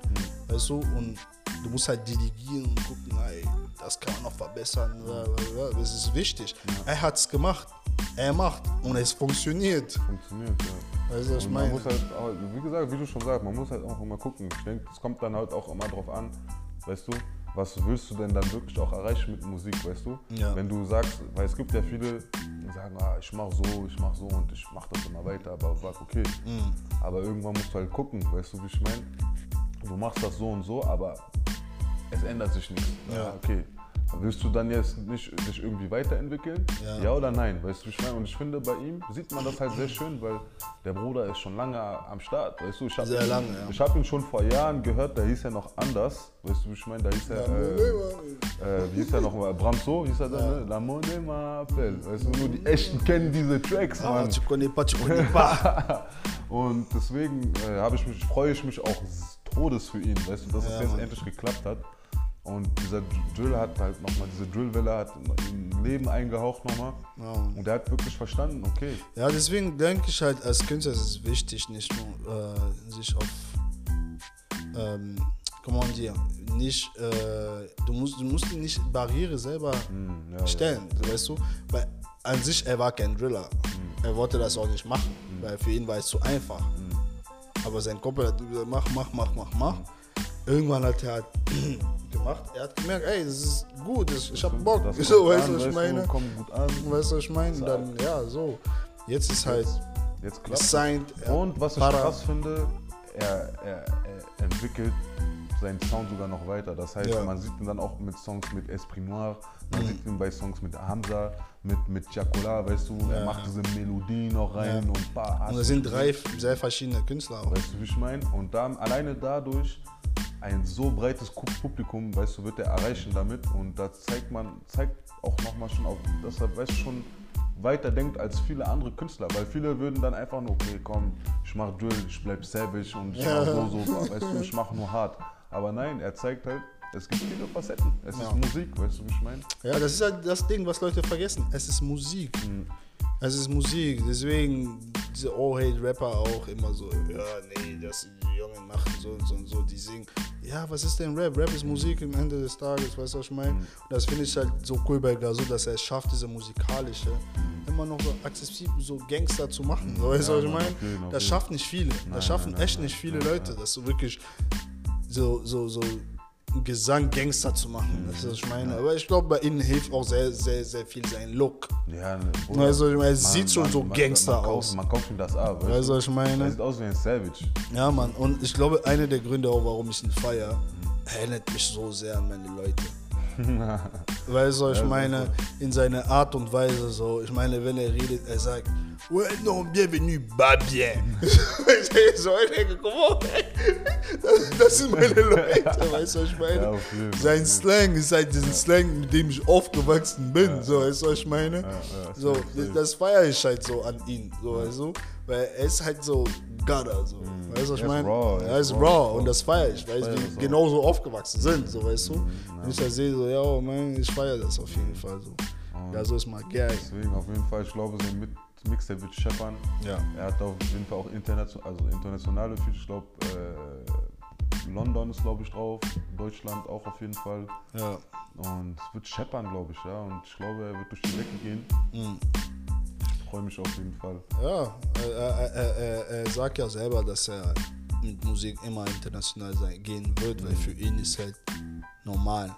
Weißt du? Und du musst halt delegieren und gucken, ey, das kann man noch verbessern. Das ist wichtig. Er hat es gemacht. Er macht und es funktioniert. Funktioniert, ja. Weißt du, was ich Und man meine? muss halt, wie gesagt, wie du schon sagst, man muss halt auch immer gucken. Ich denke, es kommt dann halt auch immer drauf an, weißt du, was willst du denn dann wirklich auch erreichen mit Musik, weißt du? Ja. Wenn du sagst, weil es gibt ja viele, die sagen, ah, ich mach so, ich mach so und ich mach das immer weiter, aber okay. Mhm. Aber irgendwann musst du halt gucken, weißt du, wie ich meine? Du machst das so und so, aber es ändert sich nichts. Ja. Okay. Willst du dann jetzt nicht dich irgendwie weiterentwickeln? Ja. oder nein? Weißt du, wie ich meine? Und ich finde, bei ihm sieht man das halt sehr schön, weil der Bruder ist schon lange am Start. Weißt du, ich habe Sehr ihn, lange, ja. ich hab ihn schon vor Jahren gehört, da hieß er noch anders. Weißt du, wie ich meine? Da hieß er, äh, äh, wie hieß er noch? Bramso hieß er dann, ne? La Monnaie m'appelle. Weißt du, nur die Echten kennen diese Tracks, Ah, Mann. tu connais pas, tu connais pas. Und deswegen äh, ich mich, freue ich mich auch Todes für ihn, weißt du, dass Ja, es jetzt Mann. endlich geklappt hat. Und dieser Drill hat halt nochmal, diese Drillwelle hat ein Leben eingehaucht nochmal. Ja. Und der hat wirklich verstanden, okay. Ja, deswegen denke ich halt, als Künstler ist es wichtig, nicht nur äh, sich auf, ähm, comment dire, nicht, äh, du musst, du musst nicht Barriere selber Hm, ja, stellen, weißt du? Weil an sich, er war kein Driller. Er wollte das auch nicht machen, weil für ihn war es zu einfach. Aber sein Kumpel hat gesagt, mach, mach, mach, mach, mach. Irgendwann hat er halt [CLEARS THROAT] gemacht, er hat gemerkt, ey, das ist gut, das, ich hab Bock. Das [LAUGHS] so, weißt du, was ich meine? Du, gut an. Weißt du, was ich meine? Dann, ja, so. Jetzt ist halt Jetzt klappt gesigned. Und was ich Para- krass finde, er, er, er entwickelt seinen Sound sogar noch weiter. Das heißt, Ja. man sieht ihn dann auch mit Songs mit Esprit Noir, man sieht ihn bei Songs mit Hamza, mit, mit Chacola, weißt du, er Ja. macht diese Melodie noch rein Ja. und paar Und es sind drei sehr verschiedene Künstler auch. Weißt du, wie ich meine? Und dann alleine dadurch ein so breites Ku- Publikum, weißt du, wird er erreichen damit. Und da zeigt man, zeigt auch nochmal schon auf, dass er, weißt du, schon weiter denkt als viele andere Künstler. Weil viele würden dann einfach nur, okay, komm, ich mach Drill, ich bleib savage und ich mach so, so, weißt du, ich mach nur hart. Aber nein, er zeigt halt, es gibt viele Facetten. Es Ja. ist Musik, weißt du, wie ich meine? Ja, das ist halt das Ding, was Leute vergessen. Es ist Musik. Es ist Musik. Deswegen diese All-Hate-Rapper auch immer so, ja, nee, das die Jungen machen so und so und so, die singen. Ja, was ist denn Rap? Rap ist Musik am Ende des Tages, weißt du, was ich meine? Und das finde ich halt so cool bei Gazo, dass er es schafft, diese musikalische immer noch so akzessibel, so Gangster zu machen. So, weißt du, Ja, was ich meine? Das schaffen nicht viele. Nein, Das schaffen nein, echt nein, nicht viele Leute, dass du wirklich so, so, so Gesang Gangster zu machen. Das ist, was ich meine. Aber ich glaube, bei ihnen hilft auch sehr, sehr, sehr viel sein Look. Ja, ne, Bruder, Also, ich meine, es man- sieht schon man- so man- Gangster kauft, aus. Man kauft ihm das ab, weißt Weißt du, was ich meine? Er sieht aus wie ein Savage. Ja, Mann. Und ich glaube, einer der Gründe auch, warum ich ihn feiere, erinnert mich so sehr an meine Leute. [LAUGHS] Weißt du, was ich Ja, meine, in seiner Art und Weise so. Ich meine, wenn er redet, er sagt, ouais, non, bienvenue, bah bien. so, ich denke, komm on, ey. das, das sind meine Leute, weißt du, was ich meine? Ja, jeden. Sein Slang ist halt diesen Slang, mit dem ich aufgewachsen bin, so, weißt du, was ich meine? ja, so, safe. das feiere ich halt so an ihn, so, weißt du, weil er ist halt so Gutter, so, weißt du, was ich meine? Er ist raw raw. und das feiere ich, weil wir das genauso aufgewachsen sind, so, weißt du. Wenn ich das sehe, so, ja, oh man, ich feiere das auf jeden Fall, so. Ja, so ist mal geil. Deswegen auf jeden Fall, ich glaube, sein Mit Mixtape wird scheppern. Ja. Er hat auf jeden Fall auch internation also internationale Features, ich glaube, äh, London ist, glaube ich, drauf, Deutschland auch auf jeden Fall. Ja. Und es wird scheppern, glaube ich, ja. Und ich glaube, er wird durch die Decke gehen. Mhm. Ich freue mich auf jeden Fall. Ja, er, er, er, er, sagt ja selber, dass er mit Musik immer international sein, gehen wird, weil für ihn ist halt normal,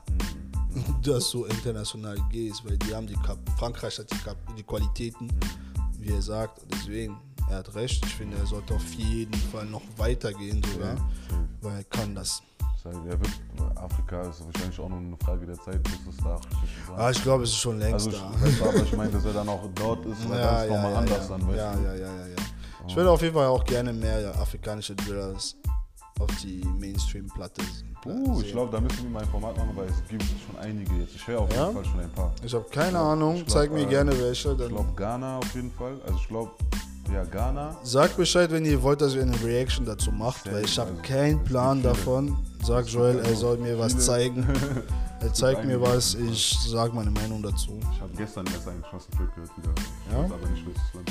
[LAUGHS] dass du international gehst, weil die haben die Kap Frankreich hat die, Kap die Qualitäten, wie er sagt, deswegen, er hat recht, ich finde, er sollte auf jeden Fall noch weitergehen sogar, weil er kann das. Wird, Afrika ist wahrscheinlich auch nur eine Frage der Zeit, bis es da Ah, ich glaube, es ist schon längst Also, ich, da. du, aber ich meine, dass er dann auch dort ist, weil Ja, das ist ja, nochmal ja, anders ja. dann, weißt ja, ja, ja, ja, ja. Ich würde auf jeden Fall auch gerne mehr ja, afrikanische Drillers auf die Mainstream-Platte Uh, ich glaube, da müssen wir mal ein Format machen, weil es gibt schon einige jetzt. Ich höre auf Ja? jeden Fall schon ein paar. Ich habe keine Ahnung, ich glaub, zeig mir äh, gerne welche. Ich glaube Ghana auf jeden Fall. Also ich glaube, ja, Ghana. Sag Bescheid, wenn ihr wollt, dass ihr eine Reaction dazu macht, Sehr weil ich habe also, keinen Plan davon. Sag Joel, er soll mir was zeigen. [LAUGHS] Er zeigt mir was, ich sag meine Meinung dazu. Ich habe gestern erst einen krassen Track gehört wieder. Ja? aber nicht, Land.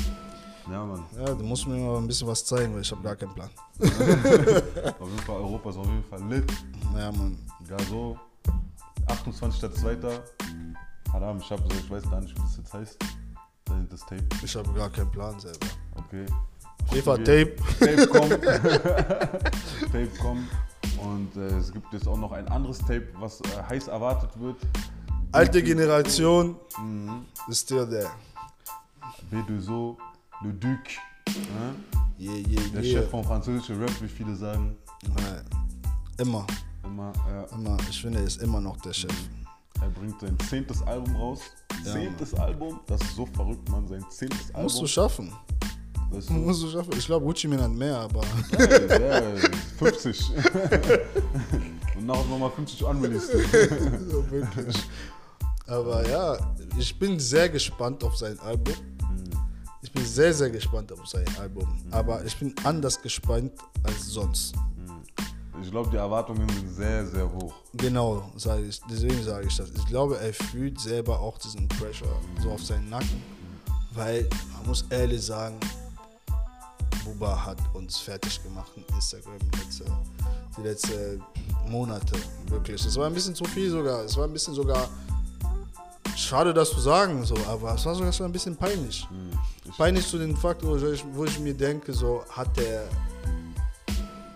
Ja, Mann. Ja, du musst mir mal ein bisschen was zeigen, weil ich habe gar keinen Plan. [LAUGHS] Auf jeden Fall, Europa ist auf jeden Fall lit. Ja, Mann. Gaso, 28.02. Haram, ich, hab, ich weiß gar nicht, wie das jetzt heißt. Das Tape. Ich habe gar keinen Plan selber. Okay. Eva. Tape. Tape kommt. [LAUGHS] [LAUGHS] Tape kommt. Und äh, es gibt jetzt auch noch ein anderes Tape, was äh, heiß erwartet wird. Alte Generation Mhm. ist still there. B2So, Le Duc. Ne? Yeah, yeah, Der yeah. Chef vom französischen Rap, wie viele sagen. Ja, Immer, Immer, ja. immer. Ich finde, er ist immer noch der Chef. Er bringt sein zehntes Album raus. Ja, zehntes Album, das ist so verrückt, Mann. Sein zehntes Album. Musst du schaffen. weißt [LAUGHS] du? Musst du schaffen. Ich glaube, Gucci Mane hat mehr, aber. Ja, ja, 50. Und nachher nochmal 50 unreleased. [LAUGHS] Ja, wirklich. Aber ja, ich bin sehr gespannt auf sein Album. Bin sehr, sehr gespannt auf sein Album. Aber ich bin anders gespannt als sonst. Ich glaube, die Erwartungen sind sehr, sehr hoch. Genau, sage ich. Deswegen sage ich das. Ich glaube, er fühlt selber auch diesen Pressure so auf seinen Nacken. Weil man muss ehrlich sagen, Buba hat uns fertig gemacht in Instagram letzte, die letzten Monate. Wirklich. Es war ein bisschen zu viel sogar. Es war ein bisschen sogar. Schade, das zu sagen, so, aber es war sogar schon ein bisschen peinlich. Peinlich zu den Fakt, wo ich, wo ich mir denke, so hat er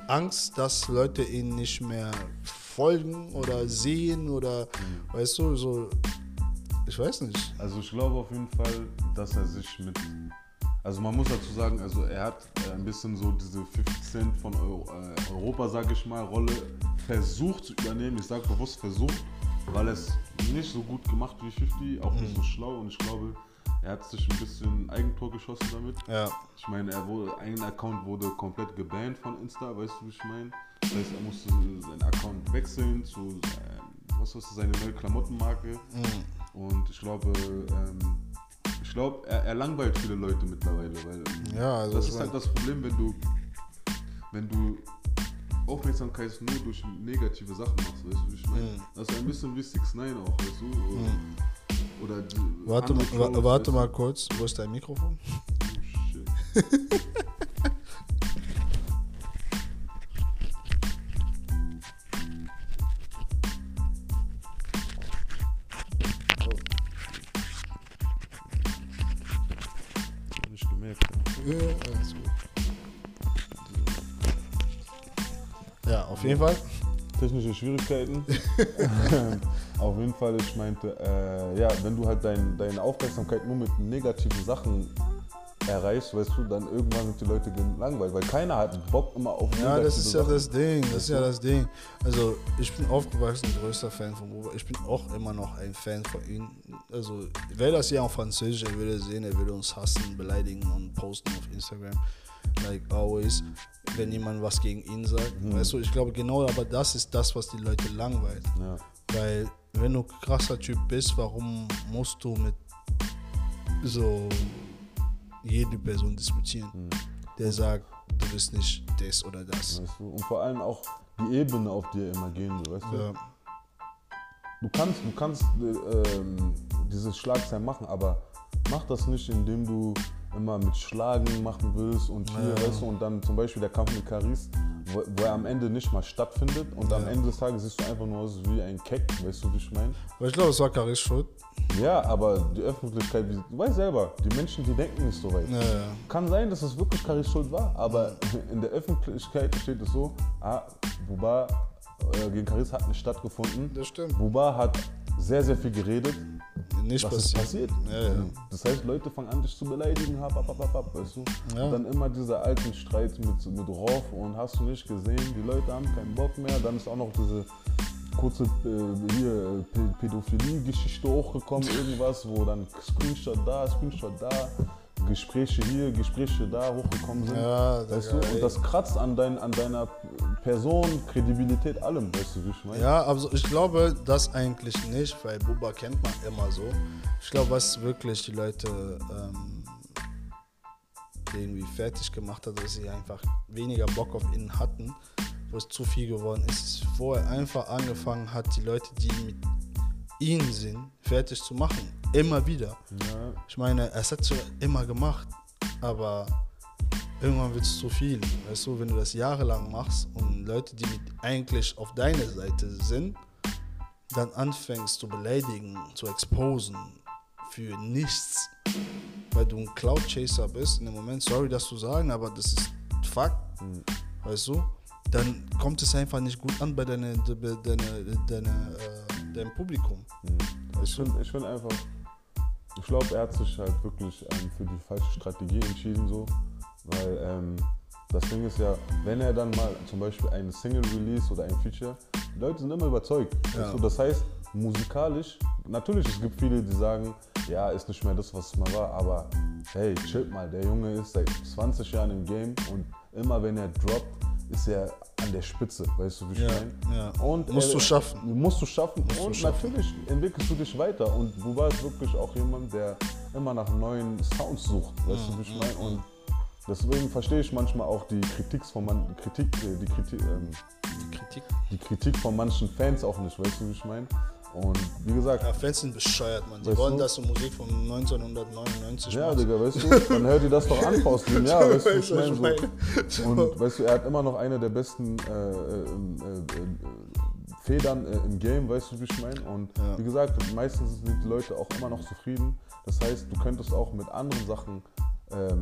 Angst, dass Leute ihn nicht mehr folgen oder sehen oder weißt du, so ich weiß nicht. Also ich glaube auf jeden Fall, dass er sich mit Also man muss dazu sagen, also er hat äh, ein bisschen so diese 50 Cent von Euro, äh, Europa, sag ich mal, Rolle versucht zu übernehmen. Ich sage bewusst versucht, weil er es nicht so gut gemacht wie 50, auch nicht so schlau und ich glaube, er hat sich ein bisschen Eigentor geschossen damit. Ja. Ich meine, er wurde, ein Account wurde komplett gebannt von Insta, weißt du, wie ich meine? Das heißt, er musste seinen Account wechseln zu, ähm, was ist das, seine neue Klamottenmarke. Und ich glaube, ähm, ich glaube, er, er langweilt viele Leute mittlerweile, weil Ja, also das ist halt das Problem, wenn du, wenn du Aufmerksamkeit nur durch negative Sachen machst, weißt du, wie ich meine? Mhm. Das ist ein bisschen wie 6 9 auch, weißt du? Oder, oder die Warte, mal, Shows, warte weißt mal kurz, wo ist dein Mikrofon? Oh, shit. Nicht gemerkt. Ja. Ja, alles gut. Auf jeden Fall. technische Schwierigkeiten. [LAUGHS] Auf jeden Fall, ich meinte, äh, ja, wenn du halt dein, deine Aufmerksamkeit nur mit negativen Sachen erreichst, weißt du, dann irgendwann sind die Leute gelangweilt, weil keiner hat Bock immer auf Ja, das ist ja Sachen. das Ding, das ist ja das Ding. Also ich bin aufgewachsen, größter Fan von Boba. Ich bin auch immer noch ein Fan von ihm. Also wäre das hier auf Französisch, er würde sehen, er würde uns hassen, beleidigen und posten auf Instagram. Like always, wenn jemand was gegen ihn sagt. Weißt du, ich glaube genau, aber das ist das, was die Leute langweilt. Ja. Weil wenn du krasser Typ bist, warum musst du mit so jede Person diskutieren, der sagt, du bist nicht das oder das. Weißt du? Und vor allem auch die Ebene, auf die er immer gehen will, weißt du? Ja. Du kannst, du kannst äh, ähm, dieses Schlagzeilen machen, aber mach das nicht, indem du immer mit Schlagen machen willst und hier, Ja. weißt du, und dann zum Beispiel der Kampf mit Caris, wo, wo er am Ende nicht mal stattfindet und am Ja. Ende des Tages siehst du einfach nur aus wie ein Keck, weißt du, wie ich meine? Aber ich glaube, es war Karis schuld. Ja, aber die Öffentlichkeit, wie- du weißt selber, die Menschen, die denken nicht so weit. Ja, ja. Kann sein, dass es wirklich Karis Schuld war, aber in der Öffentlichkeit steht es so, ah, Buba äh, gegen Karis hat nicht stattgefunden. Das stimmt. Buba hat sehr, sehr viel geredet. Nicht Was ist passiert. passiert? Ja, ja. Das heißt, Leute fangen an, dich zu beleidigen, hab, hab, hab, hab, weißt du? Ja. Und dann immer dieser alten Streit mit, mit Roff und hast du nicht gesehen, die Leute haben keinen Bock mehr. Dann ist auch noch diese kurze äh, hier Pädophilie-Geschichte hochgekommen, irgendwas, wo dann Screenshot da, Screenshot da, Gespräche hier, Gespräche da hochgekommen sind. Ja, weißt du? Und das kratzt an, dein, an deiner Person, Kredibilität, allem, weißt du, wie ich meine? Ja, also ich glaube das eigentlich nicht, weil Buba kennt man immer so. Ich glaube, was wirklich die Leute ähm, irgendwie fertig gemacht hat, dass sie einfach weniger Bock auf ihn hatten, wo es zu viel geworden ist, ist, wo er einfach angefangen hat, die Leute, die mit ihm sind, fertig zu machen. Immer wieder. Ja. Ich meine, es hat so immer gemacht, aber irgendwann wird es zu viel. Weißt du, wenn du das jahrelang machst und Leute, die eigentlich auf deiner Seite sind, dann anfängst zu beleidigen, zu exposen für nichts, weil du ein Cloud Chaser bist in dem Moment, sorry das zu sagen, aber das ist Fakt, weißt du, dann kommt es einfach nicht gut an bei deine, bei deine, deine, äh, deinem Publikum. Ich finde find einfach, ich glaube, er hat sich halt wirklich ähm, für die falsche Strategie entschieden, so, weil ähm, das Ding ist ja, wenn er dann mal zum Beispiel eine Single release oder ein Feature, die Leute sind immer überzeugt. Ja. Du? Das heißt, musikalisch, natürlich, es gibt viele, die sagen, ja, ist nicht mehr das, was es mal war, aber hey, chill mal, der Junge ist seit 20 Jahren im Game und immer wenn er droppt, ist er an der Spitze, weißt du, wie ich Ja, meine? ja. Und Musst er- du schaffen. Musst du schaffen. Musst du und schaffen. natürlich entwickelst du dich weiter. Und Buba ist wirklich auch jemand, der immer nach neuen Sounds sucht. Weißt du, wie ich meine? Und deswegen verstehe ich manchmal auch die Kritik von, man, Kritik, äh, die, Kritik, ähm, Die Kritik. die Kritik von manchen Fans auch nicht. Weißt du, wie ich meine? Und wie gesagt, Ja, Fans sind bescheuert, man. Die wollen, du? dass du Musik von 1999 ja, machst. Digga, weißt du, dann hör dir das doch an, Faustin. [LAUGHS] Ja, weißt du, ich meine? So. Und weißt du, er hat immer noch eine der besten äh, äh, äh, äh, Federn äh, im Game, weißt du, wie ich meine? Und Ja. wie gesagt, meistens sind die Leute auch immer noch zufrieden. Das heißt, du könntest auch mit anderen Sachen ähm,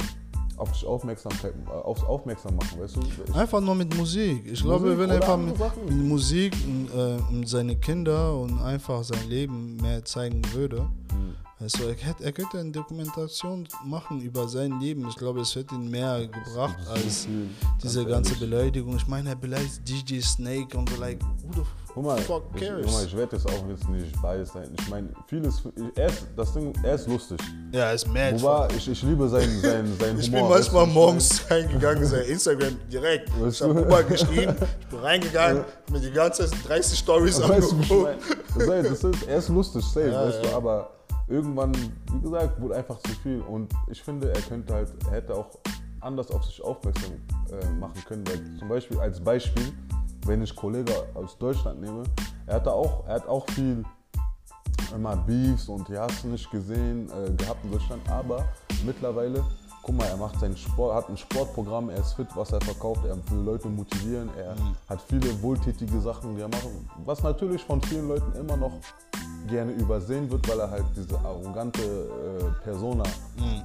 auf dich Aufmerksamkeit, äh, aufs Aufmerksam machen, weißt du? Einfach nur mit Musik. Ich glaube, wenn er einfach mit, mit Musik und, äh, und seine Kinder und einfach sein Leben mehr zeigen würde, Weißt du, er, hätte, er könnte eine Dokumentation machen über sein Leben. Ich glaube, es hätte ihn mehr gebracht als diese ganze Beleidigung. Ich meine, er beleidigt DJ Snake und so, like, who the Guck mal, fuck ich, cares? guck mal, ich werde jetzt auch jetzt nicht biased sein. Ich meine, vieles, er ist, das Ding, er ist lustig. ja, er ist mad. Wobei, ich, ich liebe seinen, seinen, seinen [LAUGHS] Ich Humor. bin weißt du, manchmal ich morgens reingegangen, sein Instagram direkt. Ich Weißt habe du? Uber geschrieben, ich bin reingegangen, mir die ganze 30 Stories ich angeguckt. das heißt, das ist, er ist lustig, safe, Ja, weißt ja. du, aber irgendwann, wie gesagt, wurde einfach zu viel. Und ich finde, er könnte halt, er hätte auch anders auf sich aufmerksam äh, machen können. Weil zum Beispiel, als Beispiel, wenn ich Kollege aus Deutschland nehme, er hatte auch, er hat auch viel immer Beefs und die hast du nicht gesehen äh, gehabt in Deutschland, aber mittlerweile, guck mal, er macht seinen Sport, hat ein Sportprogramm, er ist fit, was er verkauft, er will Leute motivieren, er hat viele wohltätige Sachen, die er macht, was natürlich von vielen Leuten immer noch gerne übersehen wird, weil er halt diese arrogante äh, Persona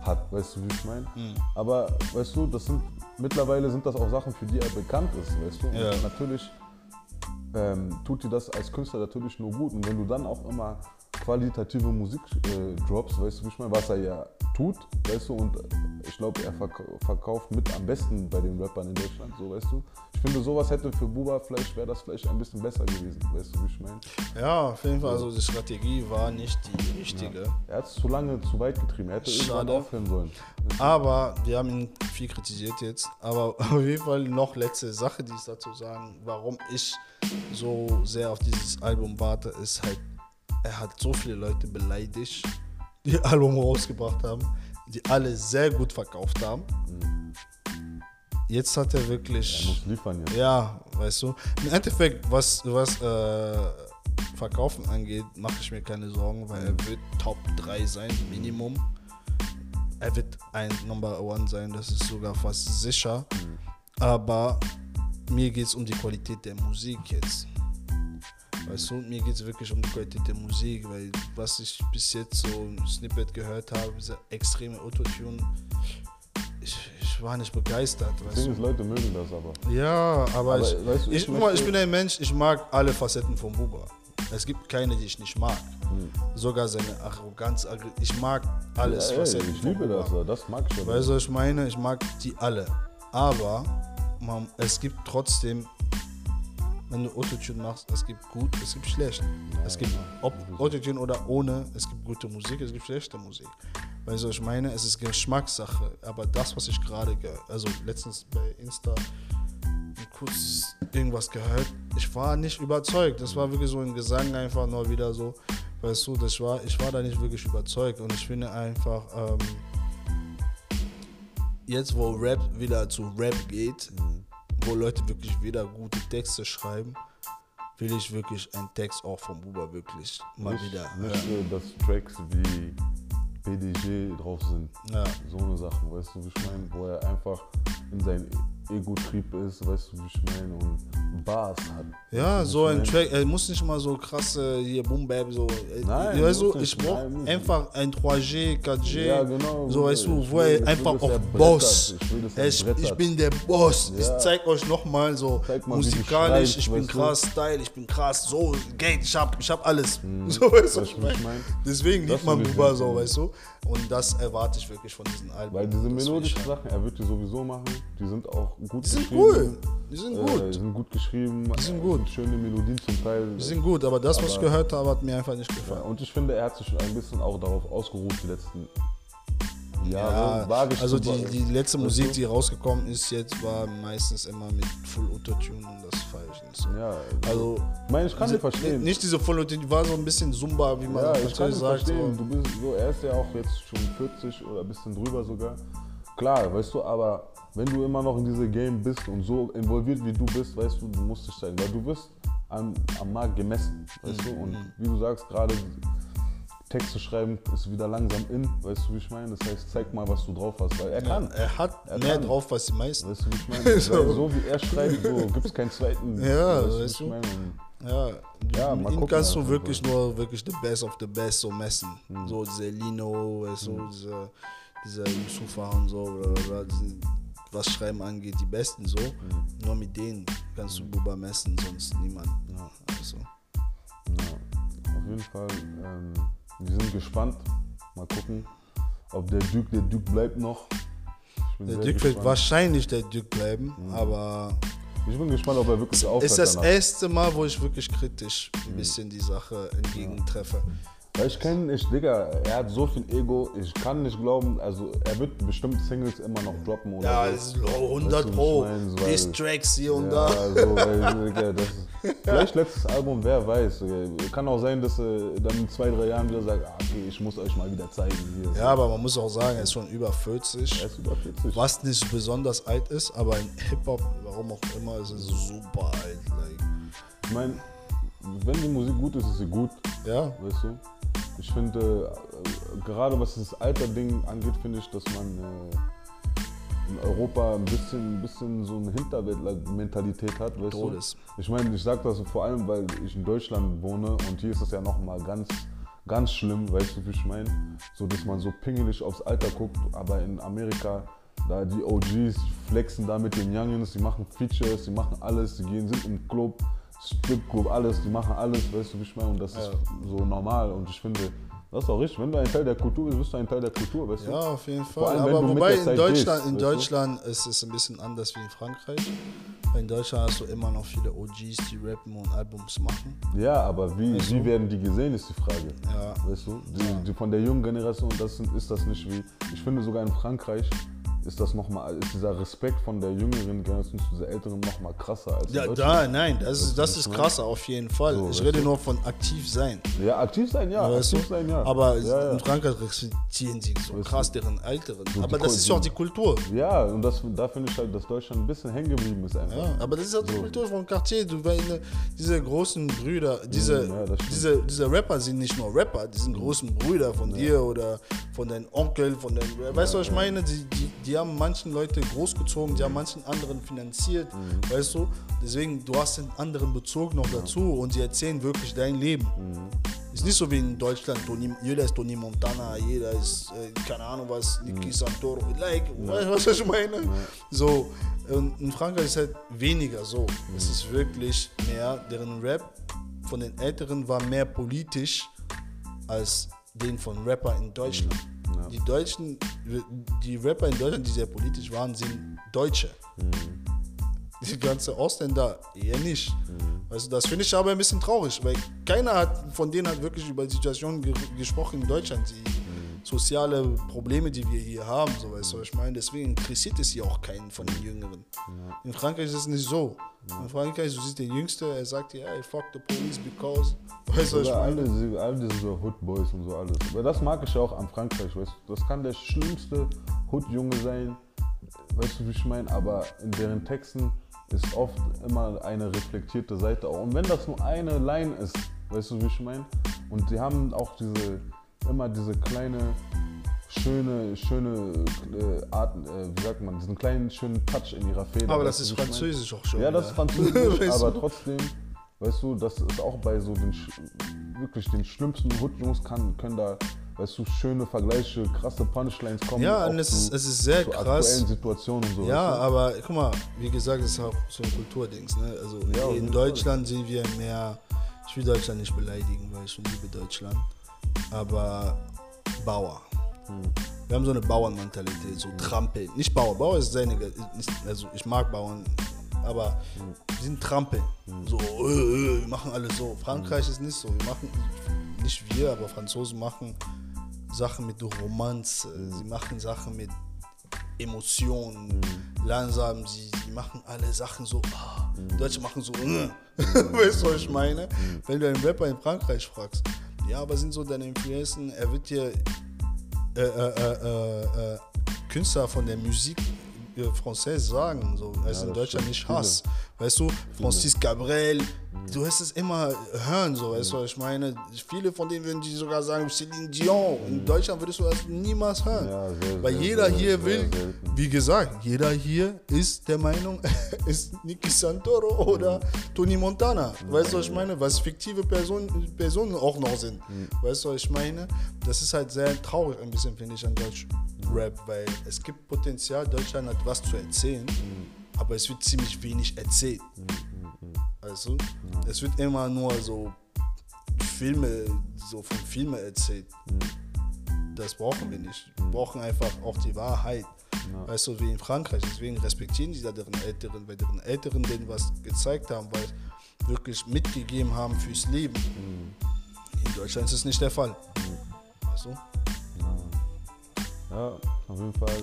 hat, weißt du, wie ich meine? Aber weißt du, das sind mittlerweile sind das auch Sachen, für die er bekannt ist, weißt du? Und Ja. natürlich ähm, tut dir das als Künstler natürlich nur gut. Und wenn du dann auch immer qualitative Musik äh, droppst, weißt du, wie ich meine, was er ja tut, weißt du, und ich glaube, er verk verkauft mit am besten bei den Rappern in Deutschland, so, weißt du. Ich finde, sowas hätte für Buba vielleicht, wäre das vielleicht ein bisschen besser gewesen, weißt du, wie ich meine. Ja, auf jeden Fall, also die Strategie war nicht die richtige. Er hat es zu lange, zu weit getrieben, er hätte irgendwann Schade. aufhören sollen. Aber wir haben ihn viel kritisiert jetzt. Aber [LAUGHS] auf jeden Fall noch letzte Sache, die ich dazu sagen, warum ich so sehr auf dieses Album warte, ist halt, er hat so viele Leute beleidigt, die [LAUGHS] Album rausgebracht haben, die alle sehr gut verkauft haben. Jetzt hat er Er wirklich. muss liefern jetzt. Ja, weißt du. Im Endeffekt, was, was äh, Verkaufen angeht, mache ich mir keine Sorgen, weil er wird Top 3 sein, Minimum. Er wird ein Number One sein, das ist sogar fast sicher. Aber mir geht es um die Qualität der Musik jetzt. Weißt du, mir geht es wirklich um die Qualität der Musik, weil was ich bis jetzt so im Snippet gehört habe, dieser extreme Autotune, ich, ich war nicht begeistert. Weißt du? Leute mögen das aber. Ja, aber, Aber, ich, weißt du, ich, ich mal, ich bin ein Mensch, ich mag alle Facetten von Buba. Es gibt keine, die ich nicht mag. Hm. Sogar seine Arroganz, ich mag alles Ja, ey, Facetten ich von liebe das, das mag ich. aber. Weißt du, was ich meine? Ich mag die alle. Aber man, es gibt trotzdem, wenn du Autotune machst, es gibt gut, es gibt schlecht. es gibt, ob Autotune oder ohne, es gibt gute Musik, es gibt schlechte Musik. Weißt du, ich meine? Es ist Geschmackssache. Aber das, was ich gerade, ge- also letztens bei Insta kurz irgendwas gehört, ich war nicht überzeugt. Das war wirklich so ein Gesang einfach nur wieder so. Weißt du, das war, ich war da nicht wirklich überzeugt. Und ich finde einfach, ähm, jetzt wo Rap wieder zu Rap geht, wo Leute wirklich wieder gute Texte schreiben, will ich wirklich einen Text auch von Buba wirklich mal nicht, wieder nicht hören. äh, dass Tracks wie PDG drauf sind. Ja. So eine Sachen, weißt du, wie ich meine? Wo er einfach in seinem Ego-Trieb ist, weißt du, wie ich meine? Und Bars hat. Ja, so ein? Track, er muss nicht mal so krasse hier Boom Bap so. äh, Nein, weißt du, ich brauche einfach ein 3G, 4G. Ja, genau. So weißt du, wo er einfach brettert. Boss. Ich Ich, ich bin der Boss. Ja. Ich zeig euch nochmal so mal, musikalisch, schreibst, ich bin weißt du? krass Style, ich bin krass, so Geld, ich hab, ich hab alles. [LAUGHS] So weißt du, ich mein? Deswegen liebt man Buba so, weißt du. Und das erwarte ich wirklich von diesen Alben. Weil diese melodischen. Sachen, er wird die sowieso machen. Die sind auch gut Die sind cool. Die sind Äh, gut. sind gut geschrieben. Die sind gut. Schöne Melodien zum Teil. Die sind gut, aber das, was ich Aber- gehört habe, hat mir einfach nicht Ja, gefallen. und ich finde, er hat sich ein bisschen auch darauf ausgeruht, die letzten Jahre. Ja, also die, die letzte Musik, die rausgekommen ist jetzt, war meistens immer mit Full Autotune und das nicht so. Ja, Also, ich meine, ich kann diese- ihn verstehen. Nicht diese Full Autotune, die war so ein bisschen Zumba, wie man ja, ich kann sagt. verstehen. So. Du bist so, er ist ja auch jetzt schon 40 oder ein bisschen drüber sogar. Klar, weißt du, aber wenn du immer noch in diesem Game bist und so involviert wie du bist, weißt du, du musst dich zeigen, weil du wirst am, am Markt gemessen, weißt du, Mhm. und wie du sagst, gerade Texte schreiben ist wieder langsam in, weißt du, wie ich meine? Das heißt, zeig mal, was du drauf hast, weil er kann. Er hat Er mehr kann. drauf als die meisten. Weißt du, wie ich meine? [LAUGHS] So. So wie er schreibt, so gibt es keinen zweiten. Ja, weißt weißt du. ich meine? Ja, Ja, ihn gucken kannst du einfach wirklich nur wirklich the best of the best so messen. Hm. So diese Lino, weißt du, diese, diese Yusufa und so, bla, bla, bla, was Schreiben angeht, die besten so. Nur mit denen kannst du Buba messen, sonst niemand. Ja, also. Ja, auf jeden Fall, ähm, wir sind gespannt, Mal gucken, ob der Duke, der Duke bleibt noch. Der Duke wird wahrscheinlich der Duke bleiben, aber Ich bin gespannt, ob er wirklich aufhört ist das danach. erste Mal, wo ich wirklich kritisch Mhm. ein bisschen die Sache entgegentreffe. Weil ich kenne, ich, Digga, er hat so viel Ego, ich kann nicht glauben, also er wird bestimmt Singles immer noch droppen oder Ja, so. ist 100 Weißt du, Pro. ich mein, so, weil- Diss-Tracks hier und Ja, da. so, weil, Digga, das ist, [LAUGHS] vielleicht letztes Album, wer weiß. Kann auch sein, dass er dann in zwei, drei Jahren wieder sagt, ah, okay, ich muss euch mal wieder zeigen. Hier. Ja, aber man muss auch sagen, er ist schon über 40. Er ist über 40. Was nicht besonders alt ist, aber in Hip-Hop, warum auch immer, ist es super alt. Like, Ich meine, wenn die Musik gut ist, ist sie gut, ja, weißt du. Ich finde, äh, gerade was das Alter-Ding angeht, finde ich, dass man äh, in Europa ein bisschen, ein bisschen so eine Hinterwelt-Mentalität hat, weißt Todes. du. Ich meine, ich sage das vor allem, weil ich in Deutschland wohne und hier ist es ja nochmal ganz, ganz schlimm, weißt du, wie ich meine? So, dass man so pingelig aufs Alter guckt, aber in Amerika, da die OGs flexen da mit den Youngins, die machen Features, die machen alles, die gehen, sind im Club, Stripclub, alles, die machen alles, weißt du, wie ich meine? Und das ist so normal und ich finde, das ist auch richtig. Wenn du ein Teil der Kultur bist, bist du ein Teil der Kultur, weißt du? ja, auf jeden Fall. allem, Aber wobei in Deutschland, gehst, in du? Deutschland ist es ein bisschen anders wie in Frankreich. In Deutschland hast du immer noch viele OGs, die rappen und Albums machen. Ja, aber wie, Weißt wie du? werden die gesehen, ist die Frage. Ja. Weißt du? Die, die von der jungen Generation, das ist das nicht wie. Ich finde sogar in Frankreich ist das noch mal, ist dieser Respekt von der jüngeren Generation zu dieser älteren noch mal krasser als in Ja, da, nein, das ist, das ist krasser auf jeden Fall. So, ich weißt rede du? nur von aktiv sein. Ja, aktiv sein, ja. Weißt du? aktiv sein, ja. Aber ja, in ja. Frankreich respektieren sie so krass deren Älteren. aber die das ist ja auch die Kultur. ja, und das, da finde ich halt, dass Deutschland ein bisschen hängen geblieben ist einfach. Ja, aber das ist auch die Kultur von Cartier. Du, weil ne, diese großen Brüder, diese, ja, das stimmt. diese, diese Rapper sind nicht nur Rapper, die sind großen Brüder von dir oder von deinem Onkel, von deinem. Weißt du, was ich meine? Die, die, die haben manchen Leute großgezogen, die haben manchen anderen finanziert, Mhm. weißt du? Deswegen, du hast einen anderen Bezug noch dazu und sie erzählen wirklich dein Leben. Mhm. Ist nicht so wie in Deutschland, Tony, jeder ist Tony Montana, jeder ist, äh, keine Ahnung was, Mhm. Niki Santoro, like, weißt du, was ich meine? So, und in Frankreich ist halt weniger so. Es ist wirklich mehr, deren Rap von den Älteren war mehr politisch als den von Rapper in Deutschland. Die Deutschen, die Rapper in Deutschland, die sehr politisch waren, sind Deutsche. Die ganze Ausländer eher nicht. Also das finde ich aber ein bisschen traurig, weil keiner hat von denen hat wirklich über die Situation ge gesprochen in Deutschland, die soziale Probleme, die wir hier haben, so weißt du, was ich meine. Deswegen interessiert es hier auch keinen von den Jüngeren. In Frankreich ist es nicht so. In Frankreich, du siehst den Jüngste, er sagt dir, hey, fuck the police because, [LAUGHS] weißt du, was ich meine. alle, diese- all diese so Hood Boys und so alles. Aber das mag ich ja auch an Frankreich, weißt du. Das kann der schlimmste Hood-Junge sein, weißt du, wie ich meine. Aber in deren Texten ist oft immer eine reflektierte Seite. Und wenn das nur eine Line ist, weißt du, wie ich meine. Und die haben auch diese, immer diese kleine, schöne, schöne äh, Art, äh, wie sagt man, diesen kleinen, schönen Touch in ihrer Feder. Aber das du, ist? Französisch auch schon. Ja, das ist Französisch, [LAUGHS] aber du? trotzdem, weißt du, das ist auch bei so den wirklich den schlimmsten Hood-Jungs können da, weißt du, schöne Vergleiche, krasse Punchlines kommen. Ja, und es zu- ist, es ist sehr zu krass. aktuellen Situationen und so. Ja, weißt aber guck mal, wie gesagt, es ist auch so ein Kulturdings. Ne? Also Ja, in Deutschland sind wir mehr, ich will Deutschland nicht beleidigen, weil ich schon liebe Deutschland, aber Bauer. Hm. Wir haben so eine Bauernmentalität, so Trampeln. Nicht Bauer, Bauer ist seine, also ich mag Bauern, aber Hm. wir sind Trampeln. So, äh, äh, wir machen alles so. Frankreich ist nicht so. Wir machen, nicht wir, aber Franzosen machen Sachen mit Romanze. Sie machen Sachen mit Emotionen. Langsam, sie, sie machen alle Sachen so. Ah. Deutsche machen so. Äh. [LAUGHS] weißt du, was ich meine? Wenn du einen Rapper in Frankreich fragst, ja, aber sind so deine Influenzen, er wird dir äh, äh, äh, äh, Künstler von der Musik Française sagen, so, als in das Deutschland nicht Hass. Weißt du, Francis Cabrel, du wirst es immer hören, so, weißt du, ich meine? Viele von denen würden die sogar sagen, Celine Dion. In Deutschland würdest du das niemals hören. Ja, sehr, Weil sehr, jeder sehr, hier will, wie gesagt, jeder hier ist der Meinung, [LAUGHS] ist Niki Santoro oder Tony Montana. Weißt du, was ich meine? Was fiktive Personen, Personen auch noch sind. Weißt du, was ich meine? Das ist halt sehr traurig, ein bisschen, finde ich, an Deutsch Rap, weil es gibt Potenzial, Deutschland hat was zu erzählen, aber es wird ziemlich wenig erzählt. Also, es wird immer nur so Filme, so von Filmen erzählt. das brauchen wir nicht. Wir brauchen einfach auch die Wahrheit. Ja. Weißt du, wie in Frankreich. Deswegen respektieren die da deren Älteren, weil deren Älteren denen was gezeigt haben, weil wirklich mitgegeben haben fürs Leben. In Deutschland ist es nicht der Fall. Weißt du? Ja, auf jeden Fall.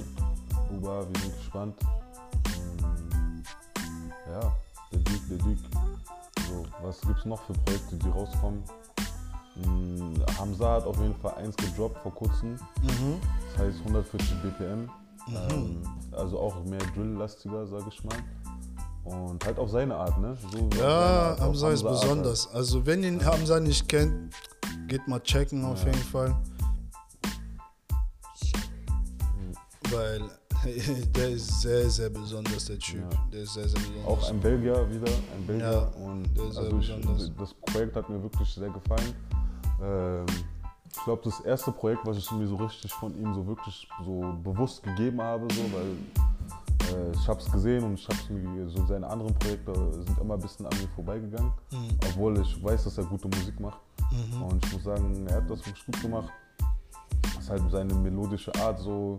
Buba, wir sind gespannt. Ähm, Ja, der Duke, der Duke. So, was gibt es noch für Projekte, die rauskommen? Mm, Hamza hat auf jeden Fall eins gedroppt vor kurzem. Das heißt 140 BPM. Ähm, also auch mehr Drill-lastiger, sag ich mal. Und halt auf seine Art, ne? So auf Ja, Art, auf Hamza ist unsere Art halt. besonders. Also, wenn ihr Hamza nicht kennt, geht mal checken auf Ja. jeden Fall. Weil [LAUGHS] der ist sehr, sehr besonders, der Typ. Ja. Der ist sehr, sehr besonders. Auch ein Belgier wieder, ein Belgier. Ja, und also ich, das Projekt hat mir wirklich sehr gefallen. Ähm, ich glaube, das erste Projekt, was ich mir so richtig von ihm so wirklich so bewusst gegeben habe, so, weil äh, ich habe es gesehen und ich habe mir so seine anderen Projekte sind immer ein bisschen an mir vorbeigegangen, Mhm. obwohl ich weiß, dass er gute Musik macht. Und ich muss sagen, er hat das wirklich gut gemacht. Das ist halt seine melodische Art so,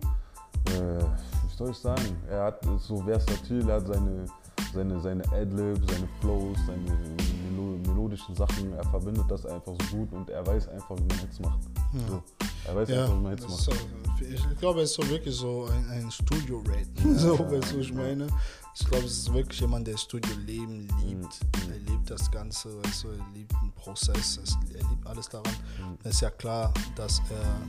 äh, wie soll ich sagen, er hat ist so versatil, er hat seine, seine, seine Adlibs, seine Flows, seine melo melodischen Sachen, er verbindet das einfach so gut und er weiß einfach, wie man Hits macht. So, er weiß Ja, einfach, wie man Hits macht. so, ich, glaube, es ist so wirklich so ein, ein Studio-Rate. [LAUGHS] so, [LAUGHS] weißt du, ich meine? Ich glaube, es ist wirklich jemand, der Studio-Leben liebt. Mhm. Er liebt das Ganze, weißt du, er liebt den Prozess, es, er liebt alles daran. Mhm. Es ist ja klar, dass er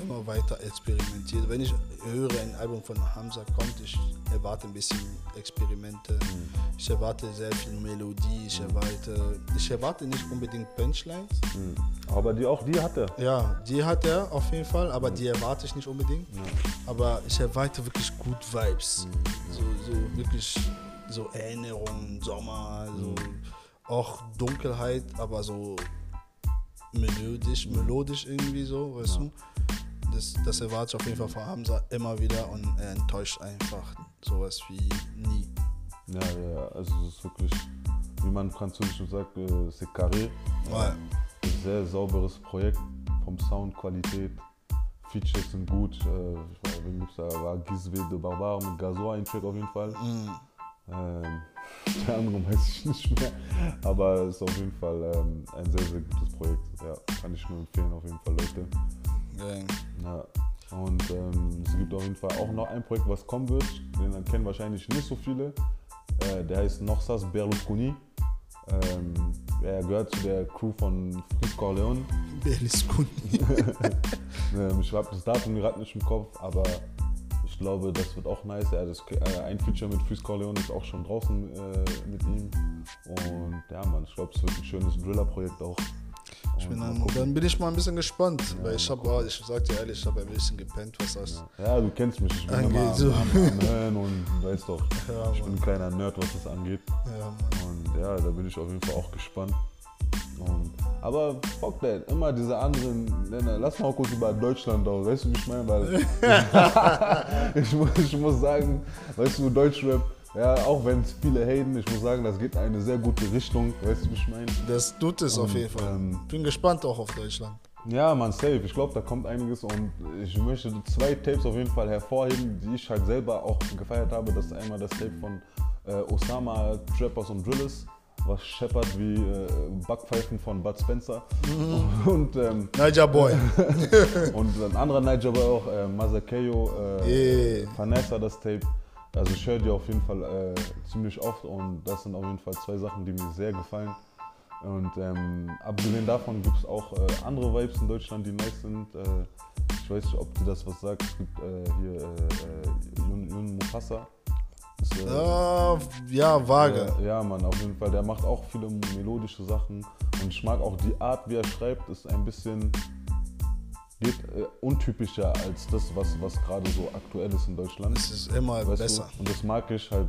immer weiter experimentiert. Wenn ich höre, ein Album von Hamza kommt, ich erwarte ein bisschen Experimente. Mhm. Ich erwarte sehr viel Melodie. Ich erwarte, ich erwarte nicht unbedingt Punchlines. Mhm. Aber die, auch die hat er. Ja, die hat er auf jeden Fall, aber die erwarte ich nicht unbedingt. Aber ich erwarte wirklich gut Vibes. So, so wirklich so Erinnerungen, Sommer, so auch Dunkelheit, aber so melodisch, melodisch irgendwie so, weißt du? Das, das erwarte ich auf jeden Fall von Hamza immer wieder und er enttäuscht einfach sowas wie nie. Ja, ja, also es ist wirklich, wie man im Französischen sagt, äh, c'est carré. Ein sehr sauberes Projekt vom Sound, Qualität. Features sind gut. Äh, ich weiß, wen gibt's da? War Gizwe de Barbar mit Gazoa ein Track auf jeden Fall. Mm. Ähm, [LAUGHS] der andere weiß ich nicht mehr. Aber es ist auf jeden Fall ähm, ein sehr, sehr gutes Projekt. Ja, kann ich nur empfehlen, auf jeden Fall, Leute. Gang. Ja. Und ähm, es gibt auf jeden Fall auch noch ein Projekt, was kommen wird. Den kennen wahrscheinlich nicht so viele. Äh, der heißt Noxas Berlusconi. Ähm, er gehört zu der Crew von Fritz Corleone. Berlusconi. [LAUGHS] Ähm, ich habe das Datum gerade nicht im Kopf, aber ich glaube, das wird auch nice. Ja, das, äh, ein Feature mit Fritz Corleone ist auch schon draußen äh, mit ihm. Und ja, man, ich glaube, es wird ein schönes Driller-Projekt auch. Ich bin dann, dann bin ich mal ein bisschen gespannt, weil ich habe, ich sag dir ehrlich, ich habe ein bisschen gepennt, was das. Ja, du kennst mich. Ich bin Angeht immer so. am, Hören und weißt doch, [LAUGHS] Ja, ich bin ein kleiner Nerd, was das angeht. Ja, Mann. Und ja, da bin ich auf jeden Fall auch gespannt. Und, aber fuck that, immer diese anderen Länder. Lass mal kurz über Deutschland auch, weißt du, wie ich meine? Weil [LAUGHS] [LAUGHS] ich, muss, ich muss sagen, weißt du, Deutschrap, ja, auch wenn es viele haten, ich muss sagen, das geht in eine sehr gute Richtung, weißt du, wie ich meine? Das tut es auf Und, jeden Fall. ähm, Bin gespannt auch auf Deutschland. Ja, man, safe. Ich glaube, da kommt einiges und ich möchte zwei Tapes auf jeden Fall hervorheben, die ich halt selber auch gefeiert habe. Das ist einmal das Tape von äh, Osama, Trappers und Drillers, was scheppert wie äh, Backpfeifen von Bud Spencer. [LAUGHS] Und, ähm, Niger Boy. [LAUGHS] und ein anderer Niger war auch äh, Mazakeo, äh, Yeah. Vanessa, das Tape. Also ich höre die auf jeden Fall äh, ziemlich oft und das sind auf jeden Fall zwei Sachen, die mir sehr gefallen. Und ähm, abgesehen davon gibt es auch äh, andere Vibes in Deutschland, die nice sind. Äh, ich weiß nicht, ob dir das was sagt. Es gibt äh, hier äh, äh, Yun, Yun Mufasa. Ist, äh, ja, ja, vage. ja, Mann, auf jeden Fall. Der macht auch viele melodische Sachen. Und ich mag auch die Art, wie er schreibt, ist ein bisschen geht, äh, untypischer als das, was, was gerade so aktuell ist in Deutschland. Es ist immer Weißt besser. Du? Und das mag ich halt.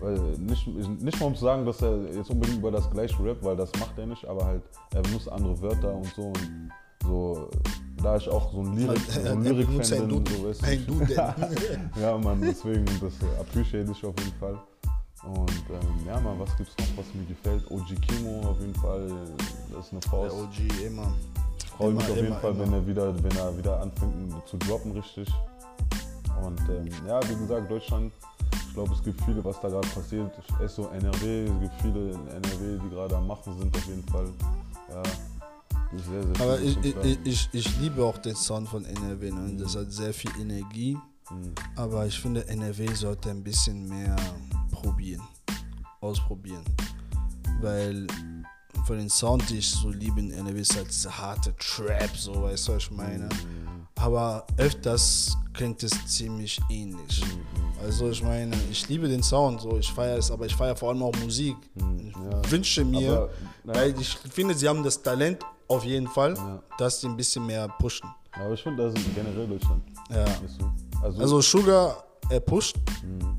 Weil nicht, nicht mal um zu sagen, dass er jetzt unbedingt über das gleiche rappt, weil das macht er nicht, aber halt, er benutzt andere Wörter und so. Und so da ich auch so ein Lyrik, so Er- ein Lyrik bin, so weißt du. [LAUGHS] Ja, Mann, deswegen, das appreciate ich auf jeden Fall. Und ähm, ja, Mann, was gibt's noch, was mir gefällt? OG Kimo auf jeden Fall, das ist eine Der Faust. OG immer. Freue mich auf jeden immer, Fall, immer. wenn er wieder, wenn er wieder anfängt zu droppen, richtig. Und ähm, ja, wie gesagt, Deutschland, ich glaube, es gibt viele, was da gerade passiert. So NRW, es gibt viele in NRW, die gerade am Machen sind, auf jeden Fall. Ja, sehr, sehr Aber ich, ich, ich, ich liebe auch den Sound von NRW. Ne? Das hat sehr viel Energie. Mhm. Aber ich finde, NRW sollte ein bisschen mehr probieren. Ausprobieren. Weil von den Sound, die ich so liebe in NRW, ist halt diese harte Trap, so weißt du, was ich meine. Aber öfters klingt es ziemlich ähnlich. Also ich meine, ich liebe den Sound, so ich feiere es, aber ich feiere vor allem auch Musik. Ich ja. wünsche mir, Aber, ja. weil ich finde, sie haben das Talent auf jeden Fall, Ja. dass sie ein bisschen mehr pushen. Aber ich finde, das ist generell Deutschland. Ja. Also, Also Sugar, er pusht. Mhm.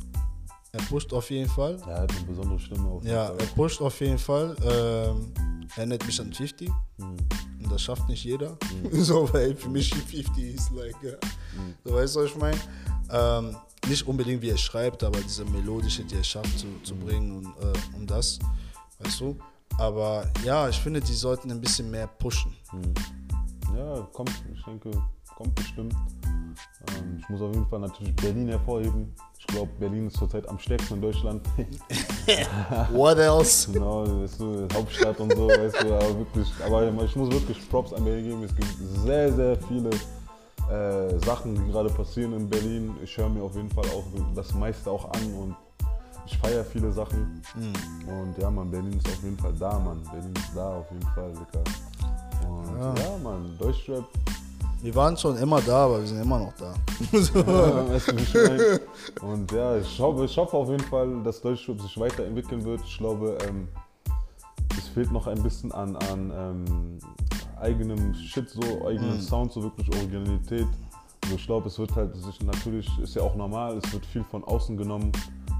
Er pusht auf jeden Fall. er hat eine besondere Stimme auf Ja, er pusht auf jeden Fall. Ähm, erinnert mich an 50. Mhm. Und das schafft nicht jeder. [LAUGHS] so, weil für mich [LAUGHS] 50 ist like, ja. so weißt du, was ich meine? Ähm, nicht unbedingt wie er schreibt, aber diese melodische, die er schafft zu, zu bringen und äh, um das, weißt du? Aber ja, ich finde, die sollten ein bisschen mehr pushen. Ja, kommt, ich denke, kommt bestimmt. Ähm, ich muss auf jeden Fall natürlich Berlin hervorheben. Ich glaube, Berlin ist zurzeit am stärksten in Deutschland. [LAUGHS] What else? genau, weißt du, Hauptstadt und so, weißt du, aber wirklich, aber ich muss wirklich Props an Berlin geben. Es gibt sehr, sehr viele äh, Sachen, die gerade passieren in Berlin. Ich höre mir auf jeden Fall auch das meiste auch an und ich feiere viele Sachen. Und ja, man, Berlin ist auf jeden Fall da, Mann. Berlin ist da auf jeden Fall, Dicker. Und Ja. ja, Mann, Deutschrap Wir waren schon immer da, aber wir sind immer noch da. Ja, weißt du, ich meine? Und ja, ich hoffe, ich hoffe auf jeden Fall, dass Deutschrap sich weiterentwickeln wird. Ich glaube, ähm, es fehlt noch ein bisschen an, an ähm, eigenem Shit, so eigenem Sound, so wirklich Originalität. Also ich glaube, es wird halt sich natürlich, ist ja auch normal, es wird viel von außen genommen.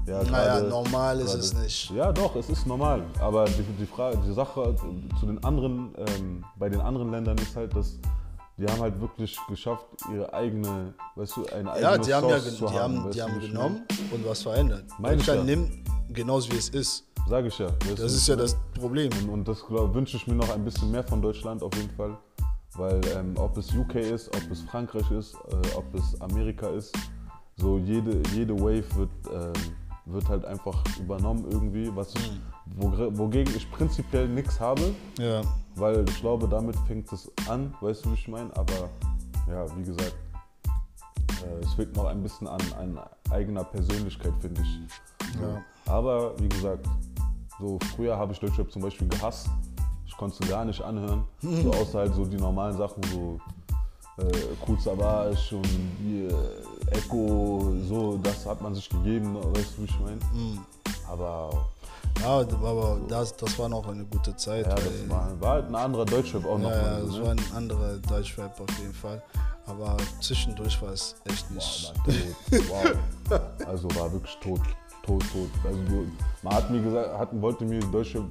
Ja, naja, gerade- normal ist es nicht. Ja, doch, es ist normal. Aber die, die, Frage, die Sache zu den anderen, ähm, bei den anderen Ländern ist halt, dass die haben halt wirklich geschafft, ihre eigene, weißt du, eine eigene Ja, die haben ja die haben, weißt die haben genommen und was verändert. Meine ich Deutschland ja. nimmt genauso wie es ist. Sag ich ja. Das wie ist ja meine? das Problem. Und, und das glaub, wünsche ich mir noch ein bisschen mehr von Deutschland auf jeden Fall. Weil ähm, ob es UK ist, ob es Frankreich ist, äh, ob es Amerika ist, so jede, jede Wave wird, ähm, wird halt einfach übernommen irgendwie, was ich, wogr- wogegen ich prinzipiell nichts habe, Ja. Weil ich glaube, damit fängt es an, weißt du, wie ich meine? Aber ja, wie gesagt, äh, es fehlt noch ein bisschen an, an eigener Persönlichkeit, finde ich. Ja. Aber wie gesagt, so früher habe ich Deutschrap zum Beispiel gehasst. Ich konnte es gar nicht anhören. So außer halt so die normalen Sachen, so äh, Cool Savage und äh, Echo, so, das hat man sich gegeben, weißt du, wie ich meine? Aber Ja, aber das, das war noch eine gute Zeit. ja, das war, war halt ein anderer Deutschrap auch ja, nochmal. ja, das ne? war ein anderer Deutschrap auf jeden Fall. Aber zwischendurch war es echt nicht. war tot. Wow. [LAUGHS] Also war wirklich tot. Tot, tot. Also du, man hat mir gesagt, hat, wollte mir Deutschrap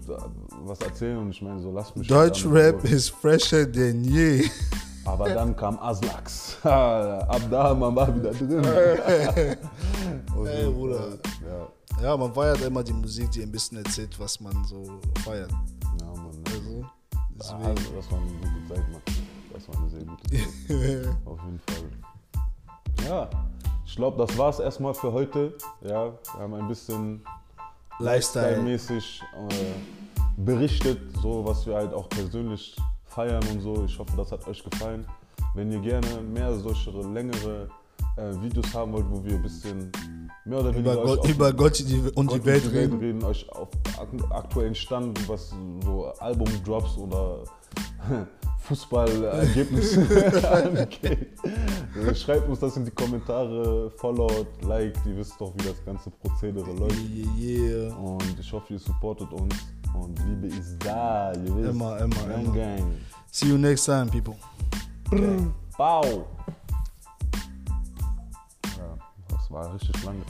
was erzählen und ich meine so, lass mich damit Deutschrap ist fresher denn je. Aber dann kam Aslax. Ab da man war wieder drin. Ey, Bruder. Ja, Ja, man feiert immer die Musik, die ein bisschen erzählt, was man so feiert. ja Mann. Also, Ah, deswegen. das war eine gute Zeit, Mann. Das war eine sehr gute Zeit. [LAUGHS] Auf jeden Fall. Ja, ich glaube, das war es erstmal für heute. Ja, wir haben ein bisschen Lifestyle. mäßig äh, berichtet, so was wir halt auch persönlich feiern und so. Ich hoffe, das hat euch gefallen. Wenn ihr gerne mehr solche längere äh, Videos haben wollt, wo wir ein bisschen mehr oder weniger Über Gott, auf- über Gott die, und Gott die Welt reden. reden, euch auf ak- aktuellen Stand, was so Albumdrops oder [LAUGHS] Fußballergebnisse [LAUGHS] angeht. Äh, Schreibt uns das in die Kommentare, followt, liked, ihr wisst doch, wie das ganze Prozedere läuft. Yeah, yeah. Und ich hoffe, ihr supportet uns. Und Liebe ist da, ihr wisst. Immer, immer, Gang, immer. gang. See you next time, people. Okay. Bau. Ja, das war richtig lange.